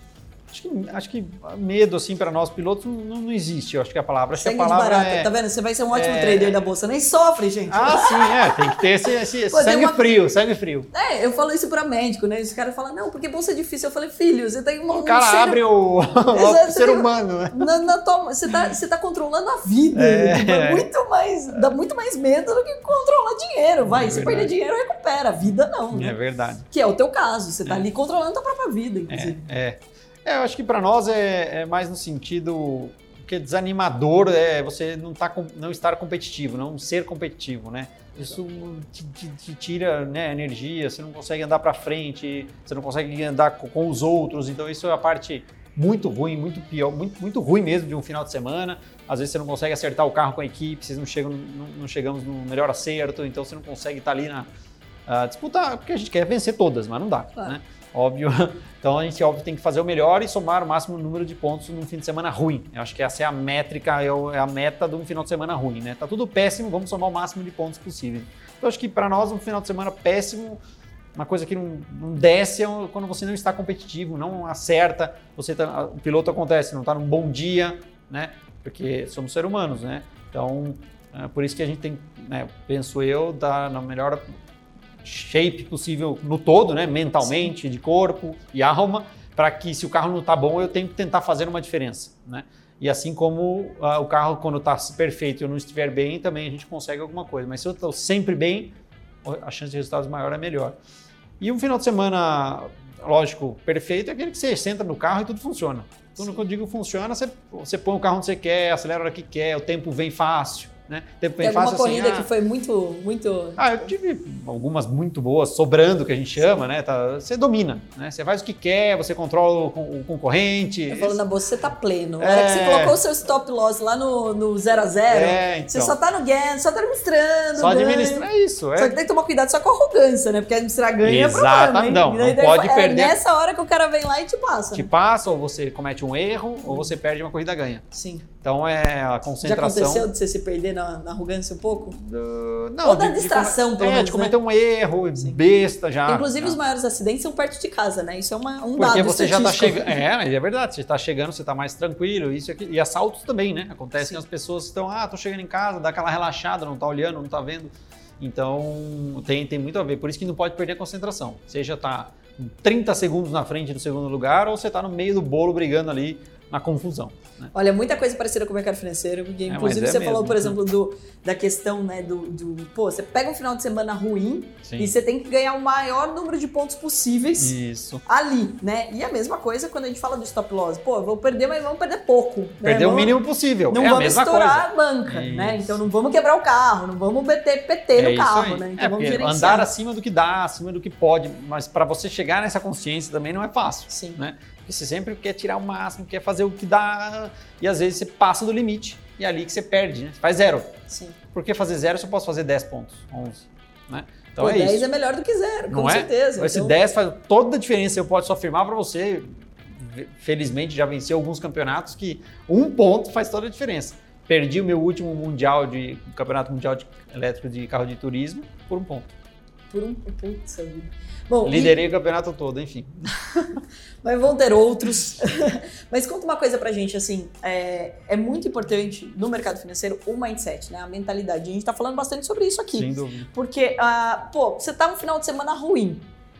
Acho que, acho que medo, assim, para nós pilotos não, não existe, eu acho que a palavra. Acho que Sangue a palavra barata, é... tá vendo? Você vai ser um ótimo é- trader da bolsa, nem sofre, gente. Ah, sim, é, tem que ter esse, esse Pô, sangue uma- frio, sangue frio. É, eu falo isso pra médico, né? Os caras falam, não, porque bolsa é difícil. Eu falei, filho, você tem uma, O um cara ser- abre o, o ser humano, né? Na, na tua- você, tá, você tá controlando a vida. É. Tipo, é muito mais, dá muito mais medo do que controlar dinheiro. Vai, É se perder dinheiro, recupera. A vida não, né? É verdade. Que é o teu caso. Você tá ali controlando a tua própria vida, inclusive. É, é. Eu acho que para nós é, é mais no sentido que é desanimador é você não, tá, com- não estar competitivo, não ser competitivo, né? Isso te, te- te tira né, energia, você não consegue andar para frente, você não consegue andar co- com, os outros, então isso é a parte muito ruim, muito pior, muito, muito ruim mesmo de um final de semana. Às vezes você não consegue acertar o carro com a equipe, vocês não chegam, não, não chegamos no melhor acerto, então você não consegue estar ali na ah, disputar, porque a gente quer vencer todas, mas não dá, Claro. né? Óbvio. Então a gente, óbvio, tem que fazer o melhor e somar o máximo número de pontos num fim de semana ruim. Eu acho que essa é a métrica, é é a meta de um final de semana ruim, né? Tá tudo péssimo, vamos somar o máximo de pontos possível. Então acho que para nós um final de semana péssimo, uma coisa que não, não desce é quando você não está competitivo, não acerta, você tá, o piloto acontece, não está num bom dia, né? Porque somos seres humanos, né? Então, é por isso que a gente tem, né, penso eu, dar na melhor shape possível no todo, né? Mentalmente, de corpo e alma, para que se o carro não está bom, eu tenho que tentar fazer uma diferença, né? E assim como ah, o carro, quando está perfeito e eu não estiver bem, também a gente consegue alguma coisa. Mas se eu estou sempre bem, a chance de resultados maior é melhor. E um final de semana, lógico, perfeito é aquele que você senta no carro e tudo funciona. Quando eu digo funciona, você, você põe o carro onde você quer, acelera a hora que quer, o tempo vem fácil, né? Alguma fácil assim, corrida ah, que foi muito, muito... ah, eu tive algumas muito boas, sobrando, que a gente chama, né? Tá- você domina, né? Você faz o que quer, você controla o, o concorrente. Eu falo na bolsa, você tá pleno. É. hora que você colocou o seu stop loss lá no 0 zero a 0 É, então. você só tá no gas, só tá administrando. Só ganho. administra, é isso. Só É. que tem que tomar cuidado só com a arrogância, né? Porque administrar ganho Exato. é problema? Não, não pode é perder. nessa hora que o cara vem lá e te passa. Te né? passa, ou você comete um erro, ou você perde uma corrida ganha. Sim. Então é a Já concentração. aconteceu de você se perder na, na arrogância um pouco? do- Ou da distração, come- pelo é, menos, de cometer um erro, Sim. besta já. Inclusive, já. os maiores acidentes são perto de casa, né? Isso é uma, um Porque dado você já está estatístico. chegando. É, mas é verdade. Você está chegando, você está mais tranquilo, isso e aquilo. E assaltos também, né? Acontecem Sim. as pessoas estão, ah, tô chegando em casa, dá aquela relaxada, não tá olhando, não tá vendo. Então tem, tem muito a ver. Por isso que não pode perder a concentração. Seja tá 30 segundos na frente do segundo lugar, ou você tá no meio do bolo brigando ali na confusão. Né? Olha, muita coisa parecida com o mercado financeiro, porque É, inclusive é você falou, mesmo, por né? exemplo, do, da questão, né, do, do, pô, você pega um final de semana ruim Sim. e você tem que ganhar o maior número de pontos possíveis Isso. ali, né? E a mesma coisa quando a gente fala do stop loss. Pô, vou perder, mas vamos perder pouco. né? Perder o Vamos- mínimo possível. Não é a vamos mesma estourar coisa. a banca, né? Isso. Então não vamos quebrar o carro, não vamos meter PT no É carro, né? Então é, vamos gerenciar. andar acima do que dá, acima do que pode, mas para você chegar nessa consciência também não é fácil. Sim. né? Porque você sempre quer tirar o máximo, quer fazer o que dá, e às vezes você passa do limite, e é ali que você perde, né? Você faz zero. Sim. Por que fazer zero se eu posso fazer 10 pontos, 11, né? Então Pô, é 10 isso. é melhor do que zero, não com é? certeza. Esse Então, 10 faz toda a diferença, eu posso afirmar para você, felizmente já venci alguns campeonatos, que um ponto faz toda a diferença. Perdi o meu último mundial de campeonato mundial de elétrico de carro de turismo por um ponto. por um. Putz, vida. Bom, Liderei e... o campeonato todo, enfim. Mas vão ter outros. Mas conta uma coisa pra gente, assim, é, é, muito importante no mercado financeiro o mindset, né? A mentalidade. A gente tá falando bastante sobre isso aqui. Sem dúvida. Porque, uh, pô, você tá um final de semana ruim.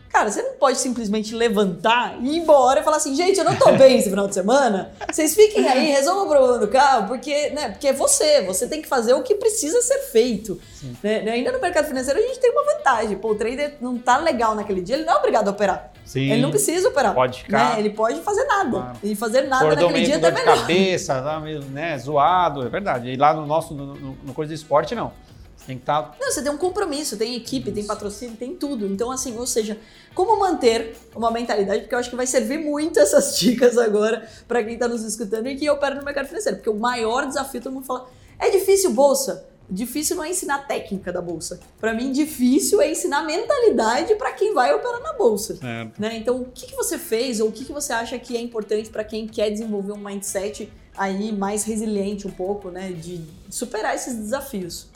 Cara, você não pode simplesmente levantar e ir embora e falar assim, gente, eu não tô bem esse final de semana. Vocês fiquem aí, resolvam o problema do carro, porque, né, porque é você, você tem que fazer o que precisa ser feito. Né? Ainda no mercado financeiro a gente tem uma vantagem. Pô, o trader não tá legal naquele dia, ele não é obrigado a operar. Sim. Ele não precisa operar. Pode ficar. Né? Ele pode fazer nada. Claro. E fazer nada naquele dia até melhor. cabeça, tá meio, né, zoado, é verdade. E lá no nosso, no, no, no coisa de esporte, não. Tem que estar. Tá... Não, você tem um compromisso, tem equipe, Isso. tem patrocínio, tem tudo. Então, assim, ou seja, como manter uma mentalidade, porque eu acho que vai servir muito essas dicas agora para quem está nos escutando e que opera no mercado financeiro. Porque o maior desafio, todo mundo fala, é difícil bolsa. Difícil não é ensinar técnica da bolsa. Para mim, difícil é ensinar mentalidade para quem vai operar na bolsa. Né? Então, o que, que você fez ou o que, que você acha que é importante para quem quer desenvolver um mindset aí mais resiliente um pouco, né? De superar esses desafios?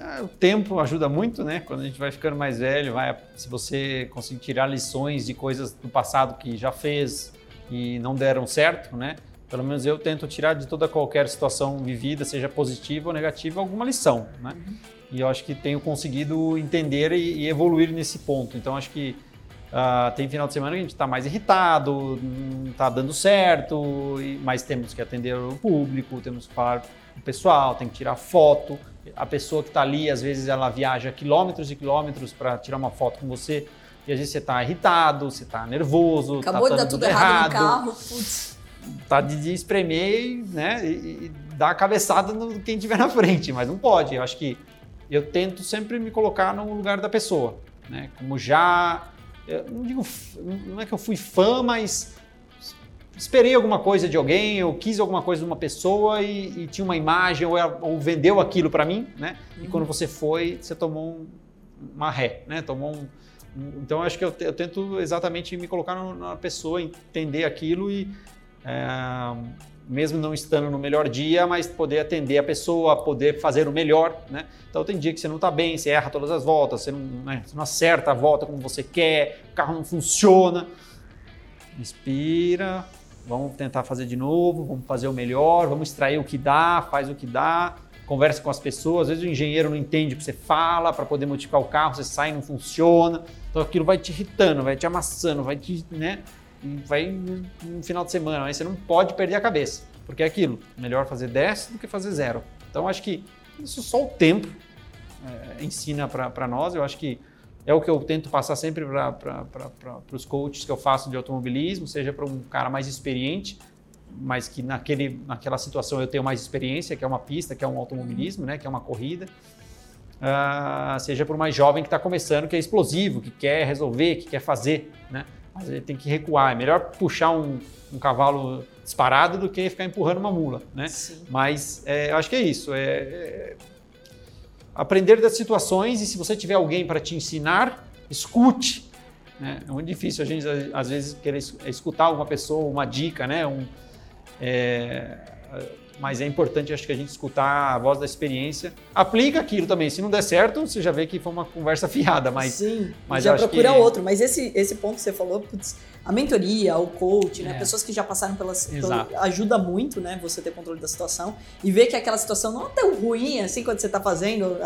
Ah, o tempo ajuda muito, né? Quando a gente vai ficando mais velho, vai, se você conseguir tirar lições de coisas do passado que já fez e não deram certo, né? Pelo menos eu tento tirar de toda qualquer situação vivida, seja positiva ou negativa, alguma lição, né? Uhum. E eu acho que tenho conseguido entender e, e evoluir nesse ponto. Então acho que uh, tem final de semana que a gente está mais irritado, não está dando certo, mas temos que atender o público, temos que falar com o pessoal, tem que tirar foto a pessoa que está ali, às vezes ela viaja quilômetros e quilômetros para tirar uma foto com você, e às vezes você está irritado, você está nervoso, Acabou tá de dar tudo errado, errado no carro, putz. Tá de, espremer né, e, e dar a cabeçada no quem tiver na frente, mas não pode. Eu acho que eu tento sempre me colocar no lugar da pessoa, né? Como já, não digo, não é que eu fui fã, mas esperei alguma coisa de alguém, ou quis alguma coisa de uma pessoa e, e tinha uma imagem, ou, ou vendeu aquilo para mim, né? E uhum. quando você foi, você tomou um, uma ré, né? Tomou um, um então, acho que eu, eu, tento exatamente me colocar na pessoa, entender aquilo e, mesmo não estando no melhor dia, mas poder atender a pessoa, poder fazer o melhor, né? Então, tem dia que você não está bem, você erra todas as voltas, você não, né, você não acerta a volta como você quer, o carro não funciona. Inspira, vamos tentar fazer de novo, vamos fazer o melhor, vamos extrair o que dá, faz o que dá, conversa com as pessoas. Às vezes o engenheiro não entende o que você fala para poder modificar o carro, você sai e não funciona. Então aquilo vai te irritando, vai te amassando, vai te, né? Vai no final de semana, aí você não pode perder a cabeça, porque é aquilo, melhor fazer 10 do que fazer zero. Então acho que isso só o tempo é, ensina para nós. Eu acho que é o que eu tento passar sempre para os coaches que eu faço de automobilismo, seja para um cara mais experiente, mas que naquele, naquela situação eu tenho mais experiência, que é uma pista, que é um automobilismo, né, que é uma corrida. Uh, seja para o mais jovem que está começando, que é explosivo, que quer resolver, que quer fazer, né? Mas ele tem que recuar. É melhor puxar um, um cavalo disparado do que ficar empurrando uma mula, né? Sim. Mas é, eu acho que é isso. É, é aprender das situações e se você tiver alguém para te ensinar, escute. Né? É muito difícil a gente, às vezes, querer escutar uma pessoa, uma dica, né? Um, é, mas é importante, acho que a gente escutar a voz da experiência. Aplica aquilo também. Se não der certo, você já vê que foi uma conversa fiada. Mas, Sim, mas já procura que... outro. Mas esse, esse ponto que você falou, putz, a mentoria, o coach, né? É. Pessoas que já passaram pelas. Pelo, ajuda muito, né? Você ter controle da situação e ver que aquela situação não é tão ruim assim quando você está fazendo,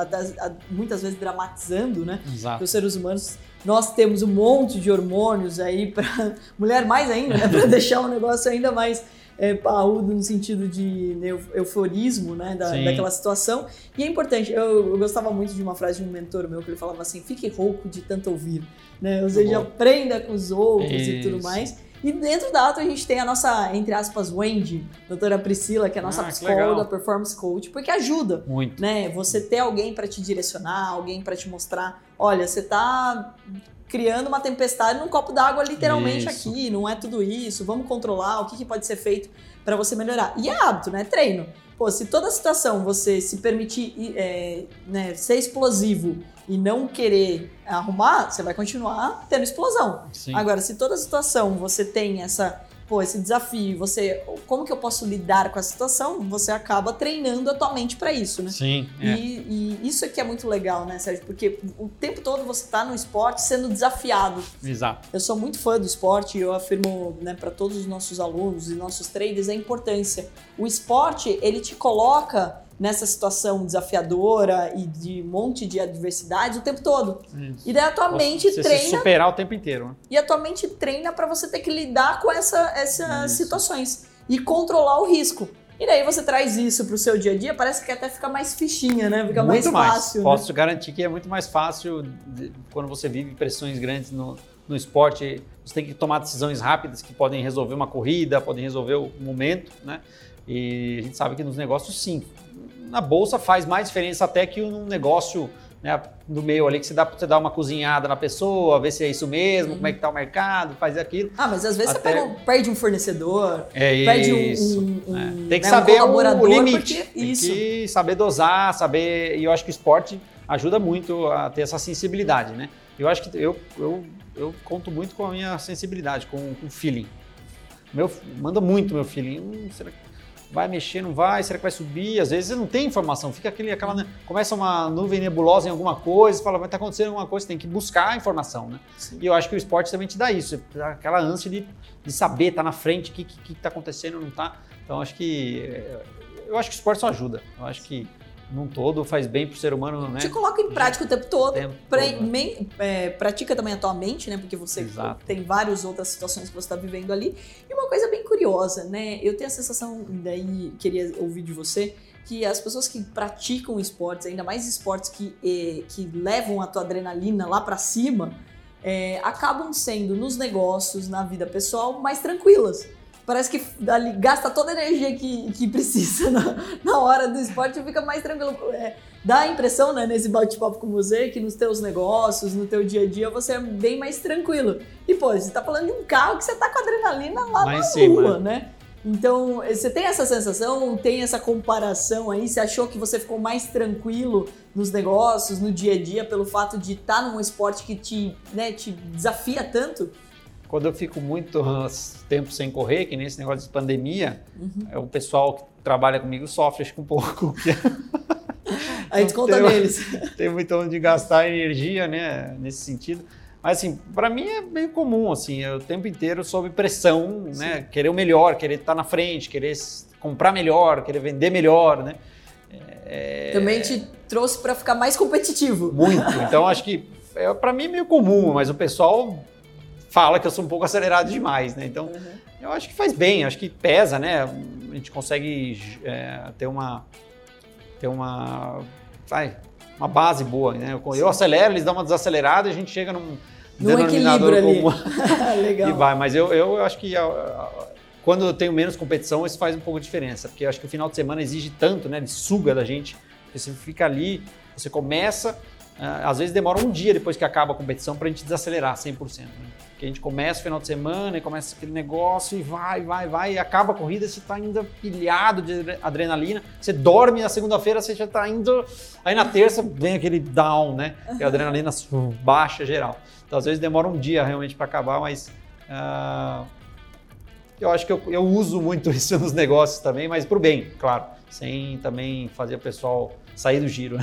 muitas vezes dramatizando, né? Exato. Os seres humanos. Nós temos um monte de hormônios aí para mulher mais ainda, né? Para deixar o negócio ainda mais é, parrudo no sentido de euforismo, né, da, daquela situação. E é importante, eu, eu, gostava muito de uma frase de um mentor meu que ele falava assim: fique rouco de tanto ouvir, né? Ou seja, aprenda com os outros Isso. e tudo mais. E dentro da Ato a gente tem a nossa, entre aspas, Wendy, doutora Priscila, que é a nossa ah, psicóloga, performance coach, porque ajuda. Muito. Né? Você ter alguém para te direcionar, alguém para te mostrar, olha, você tá criando uma tempestade num copo d'água literalmente isso. aqui, não é tudo isso, vamos controlar, o que, que pode ser feito para você melhorar. E é hábito, né? Treino. Pô, se toda situação você se permitir é, né, ser explosivo e não querer arrumar, você vai continuar tendo explosão. Sim. Agora, se toda situação você tem essa pô, esse desafio, você, como que eu posso lidar com a situação? Você acaba treinando a tua mente para isso, né? Sim. É. E, e, isso aqui é muito legal, né, Sérgio? Porque o tempo todo você tá no esporte sendo desafiado. Exato. Eu sou muito fã do esporte e eu afirmo, né, para todos os nossos alunos e nossos traders a importância. O esporte, ele te coloca nessa situação desafiadora e de um monte de adversidades o tempo todo. Isso. E daí a tua Posso mente treina. Se superar o tempo inteiro. Né? E a tua mente treina para você ter que lidar com essa, essas isso. situações e controlar o risco. E daí você traz isso para o seu dia a dia, parece que até fica mais fichinha, né? Fica muito mais fácil. Mais. Posso né? garantir que é muito mais fácil de, quando você vive pressões grandes no, no esporte. Você tem que tomar decisões rápidas que podem resolver uma corrida, podem resolver o momento, né? E a gente sabe que nos negócios, sim, na bolsa faz mais diferença até que um negócio né, no meio ali, que você dá você dar uma cozinhada na pessoa, ver se é isso mesmo, uhum. como é que tá o mercado, faz aquilo. Ah, mas às vezes até... você pega, perde um fornecedor, é perde isso, um, um, é. um Tem que né, saber um o limite, tem isso. que saber dosar, saber, e eu acho que o esporte ajuda muito a ter essa sensibilidade, né? Eu acho que eu, eu, eu conto muito com a minha sensibilidade, com, com o feeling. Meu, manda muito meu feeling. Hum, será que vai mexer, não vai, será que vai subir? Às vezes você não tem informação, fica aquele, aquela, né? começa uma nuvem nebulosa em alguma coisa, você fala, vai estar tá acontecendo alguma coisa, você tem que buscar a informação, né? Sim. E eu acho que o esporte também te dá isso, aquela ânsia de, de saber, estar tá na frente, o que está acontecendo, não está. Então acho que eu acho que o esporte só ajuda. Eu acho que num todo faz bem pro ser humano, né? Te coloca em prática o tempo todo. Tempo pra, todo. Me, é, pratica também a tua mente, né? Porque você Exato. tem várias outras situações que você está vivendo ali. E uma coisa bem curiosa, né? Eu tenho a sensação, daí queria ouvir de você, que as pessoas que praticam esportes, ainda mais esportes que, eh, que levam a tua adrenalina lá para cima, é, acabam sendo nos negócios, na vida pessoal, mais tranquilas parece que ali, gasta toda a energia que, que precisa na, na hora do esporte e fica mais tranquilo. É, dá a impressão, né, nesse bate-papo com você, que nos teus negócios, no teu dia a dia, você é bem mais tranquilo. E, pô, você tá falando de um carro que você tá com adrenalina lá, lá na rua, né? Então, você tem essa sensação, tem essa comparação aí? Você achou que você ficou mais tranquilo nos negócios, no dia a dia, pelo fato de estar tá num esporte que te, né, te desafia tanto? Quando eu fico muito tempo sem correr, que nesse negócio de pandemia, uhum. É, o pessoal que trabalha comigo sofre acho que um pouco. a gente conta tem, neles. Tem muito onde gastar energia, né, nesse sentido. Mas assim, para mim é bem comum, assim, eu, o tempo inteiro sob pressão, Sim. né, querer o melhor, querer estar na frente, querer comprar melhor, querer vender melhor, né. É... Também te trouxe para ficar mais competitivo. Muito. Então acho que é, para mim é meio comum, mas o pessoal fala que eu sou um pouco acelerado demais, né? Então, uhum. eu acho que faz bem, acho que pesa, né? A gente consegue é, ter uma ter uma vai, uma base boa, né? Eu, eu acelero, eles dão uma desacelerada e a gente chega num no denominador comum. Legal. e vai, mas eu, eu acho que a, a, quando eu tenho menos competição, isso faz um pouco de diferença, porque eu acho que o final de semana exige tanto, né? De suga da gente, você fica ali, você começa, às vezes demora um dia depois que acaba a competição para a gente desacelerar 100%. Né? que a gente começa o final de semana e começa aquele negócio e vai, vai, vai, e acaba a corrida, você está ainda pilhado de adrenalina, você dorme na segunda-feira, você já está indo, aí na terça vem aquele down, né, que a adrenalina baixa geral. Então às vezes demora um dia realmente para acabar, mas uh, eu acho que eu, eu uso muito isso nos negócios também, mas para o bem, claro, sem também fazer o pessoal sair do giro.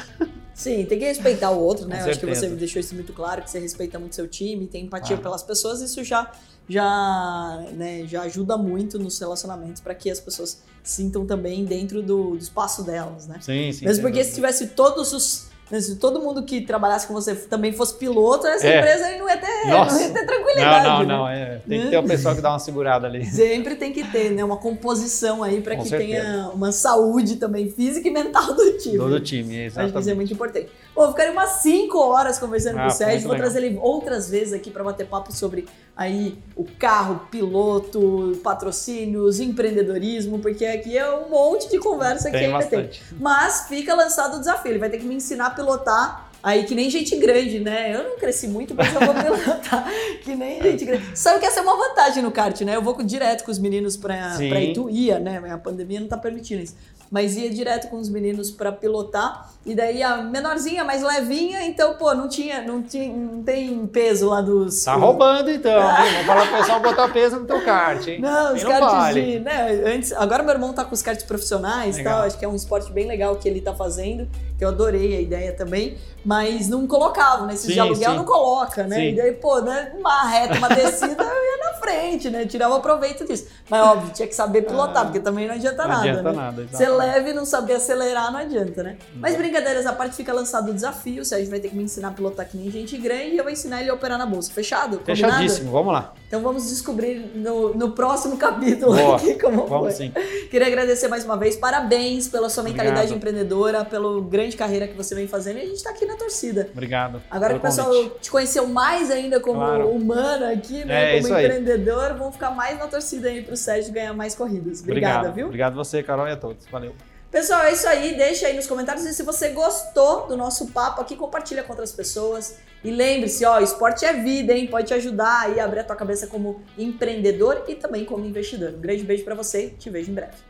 Sim, tem que respeitar o outro, né? Eu acho que você me deixou isso muito claro, que você respeita muito seu time, tem empatia ah. pelas pessoas, isso já já, né, já ajuda muito nos relacionamentos para que as pessoas sintam também dentro do, do espaço delas, né? Sim, sim. Mesmo porque se tivesse todos os se todo mundo que trabalhasse com você também fosse piloto, essa é. empresa aí não ia, ter, não ia ter tranquilidade. Não, não, né? não. É. Tem que ter uma pessoa que dá uma segurada ali. Sempre tem que ter, né? Uma composição aí para que certeza. tenha uma saúde também física e mental do time. Do time, exatamente. Acho que isso é muito importante. Bom, ficaria umas 5 horas conversando ah, com o Sérgio. Vou legal. trazer ele outras vezes aqui para bater papo sobre aí o carro, piloto, patrocínios, empreendedorismo, porque aqui é um monte de conversa tem que ainda tem. Mas fica lançado o desafio. Ele vai ter que me ensinar a pilotar Aí que nem gente grande, né? Eu não cresci muito, mas eu vou pilotar que nem gente grande. Sabe que essa é uma vantagem no kart, né? Eu vou direto com os meninos pra, pra Ituia, né? A pandemia não tá permitindo isso. Mas ia direto com os meninos para pilotar. E daí a menorzinha, mais levinha, então, pô, não tinha, não tinha, não tem peso lá dos. Tá roubando então, hein? Vamos falar pro pessoal botar peso no teu kart, hein? Não, os karts vale. de. Né, antes, agora meu irmão tá com os karts profissionais e Legal. tal. Acho que é um esporte bem legal que ele tá fazendo. Que eu adorei a ideia também. Mas não colocava, nesses Sim, de aluguel sim. não coloca, né? Sim. E daí, pô, né, uma reta, uma descida, eu ia na frente, né? Tirava proveito disso. Mas óbvio, tinha que saber pilotar, Ah, porque também não adianta Não nada. adianta né? nada. Ser exato. Leve e não saber acelerar não adianta, né? Mas brincadeiras à parte, fica lançado o desafio. O Sérgio vai ter que me ensinar a pilotar que nem gente grande e eu vou ensinar ele a operar na bolsa. Fechado? Combinado? Fechadíssimo, vamos lá. Então vamos descobrir no, no próximo capítulo Boa. aqui como Vamos foi. sim. Queria agradecer mais uma vez. Parabéns pela sua mentalidade Obrigado. empreendedora, pela grande carreira que você vem fazendo e a gente tá aqui na torcida. Obrigado. Agora que o pessoal convite. te conheceu mais ainda como Claro. humana aqui, né? É, como isso aí. empreendedor, vão ficar mais na torcida aí pro Sérgio ganhar mais corridas. Obrigada, Obrigado. viu? Obrigado você, Carol, e a todos. Valeu. Pessoal, é isso aí. Deixa aí nos comentários e se você gostou do nosso papo aqui, compartilha com outras pessoas. E lembre-se, ó, esporte é vida, hein? Pode te ajudar aí a abrir a tua cabeça como empreendedor e também como investidor. Um grande beijo pra você, te vejo em breve.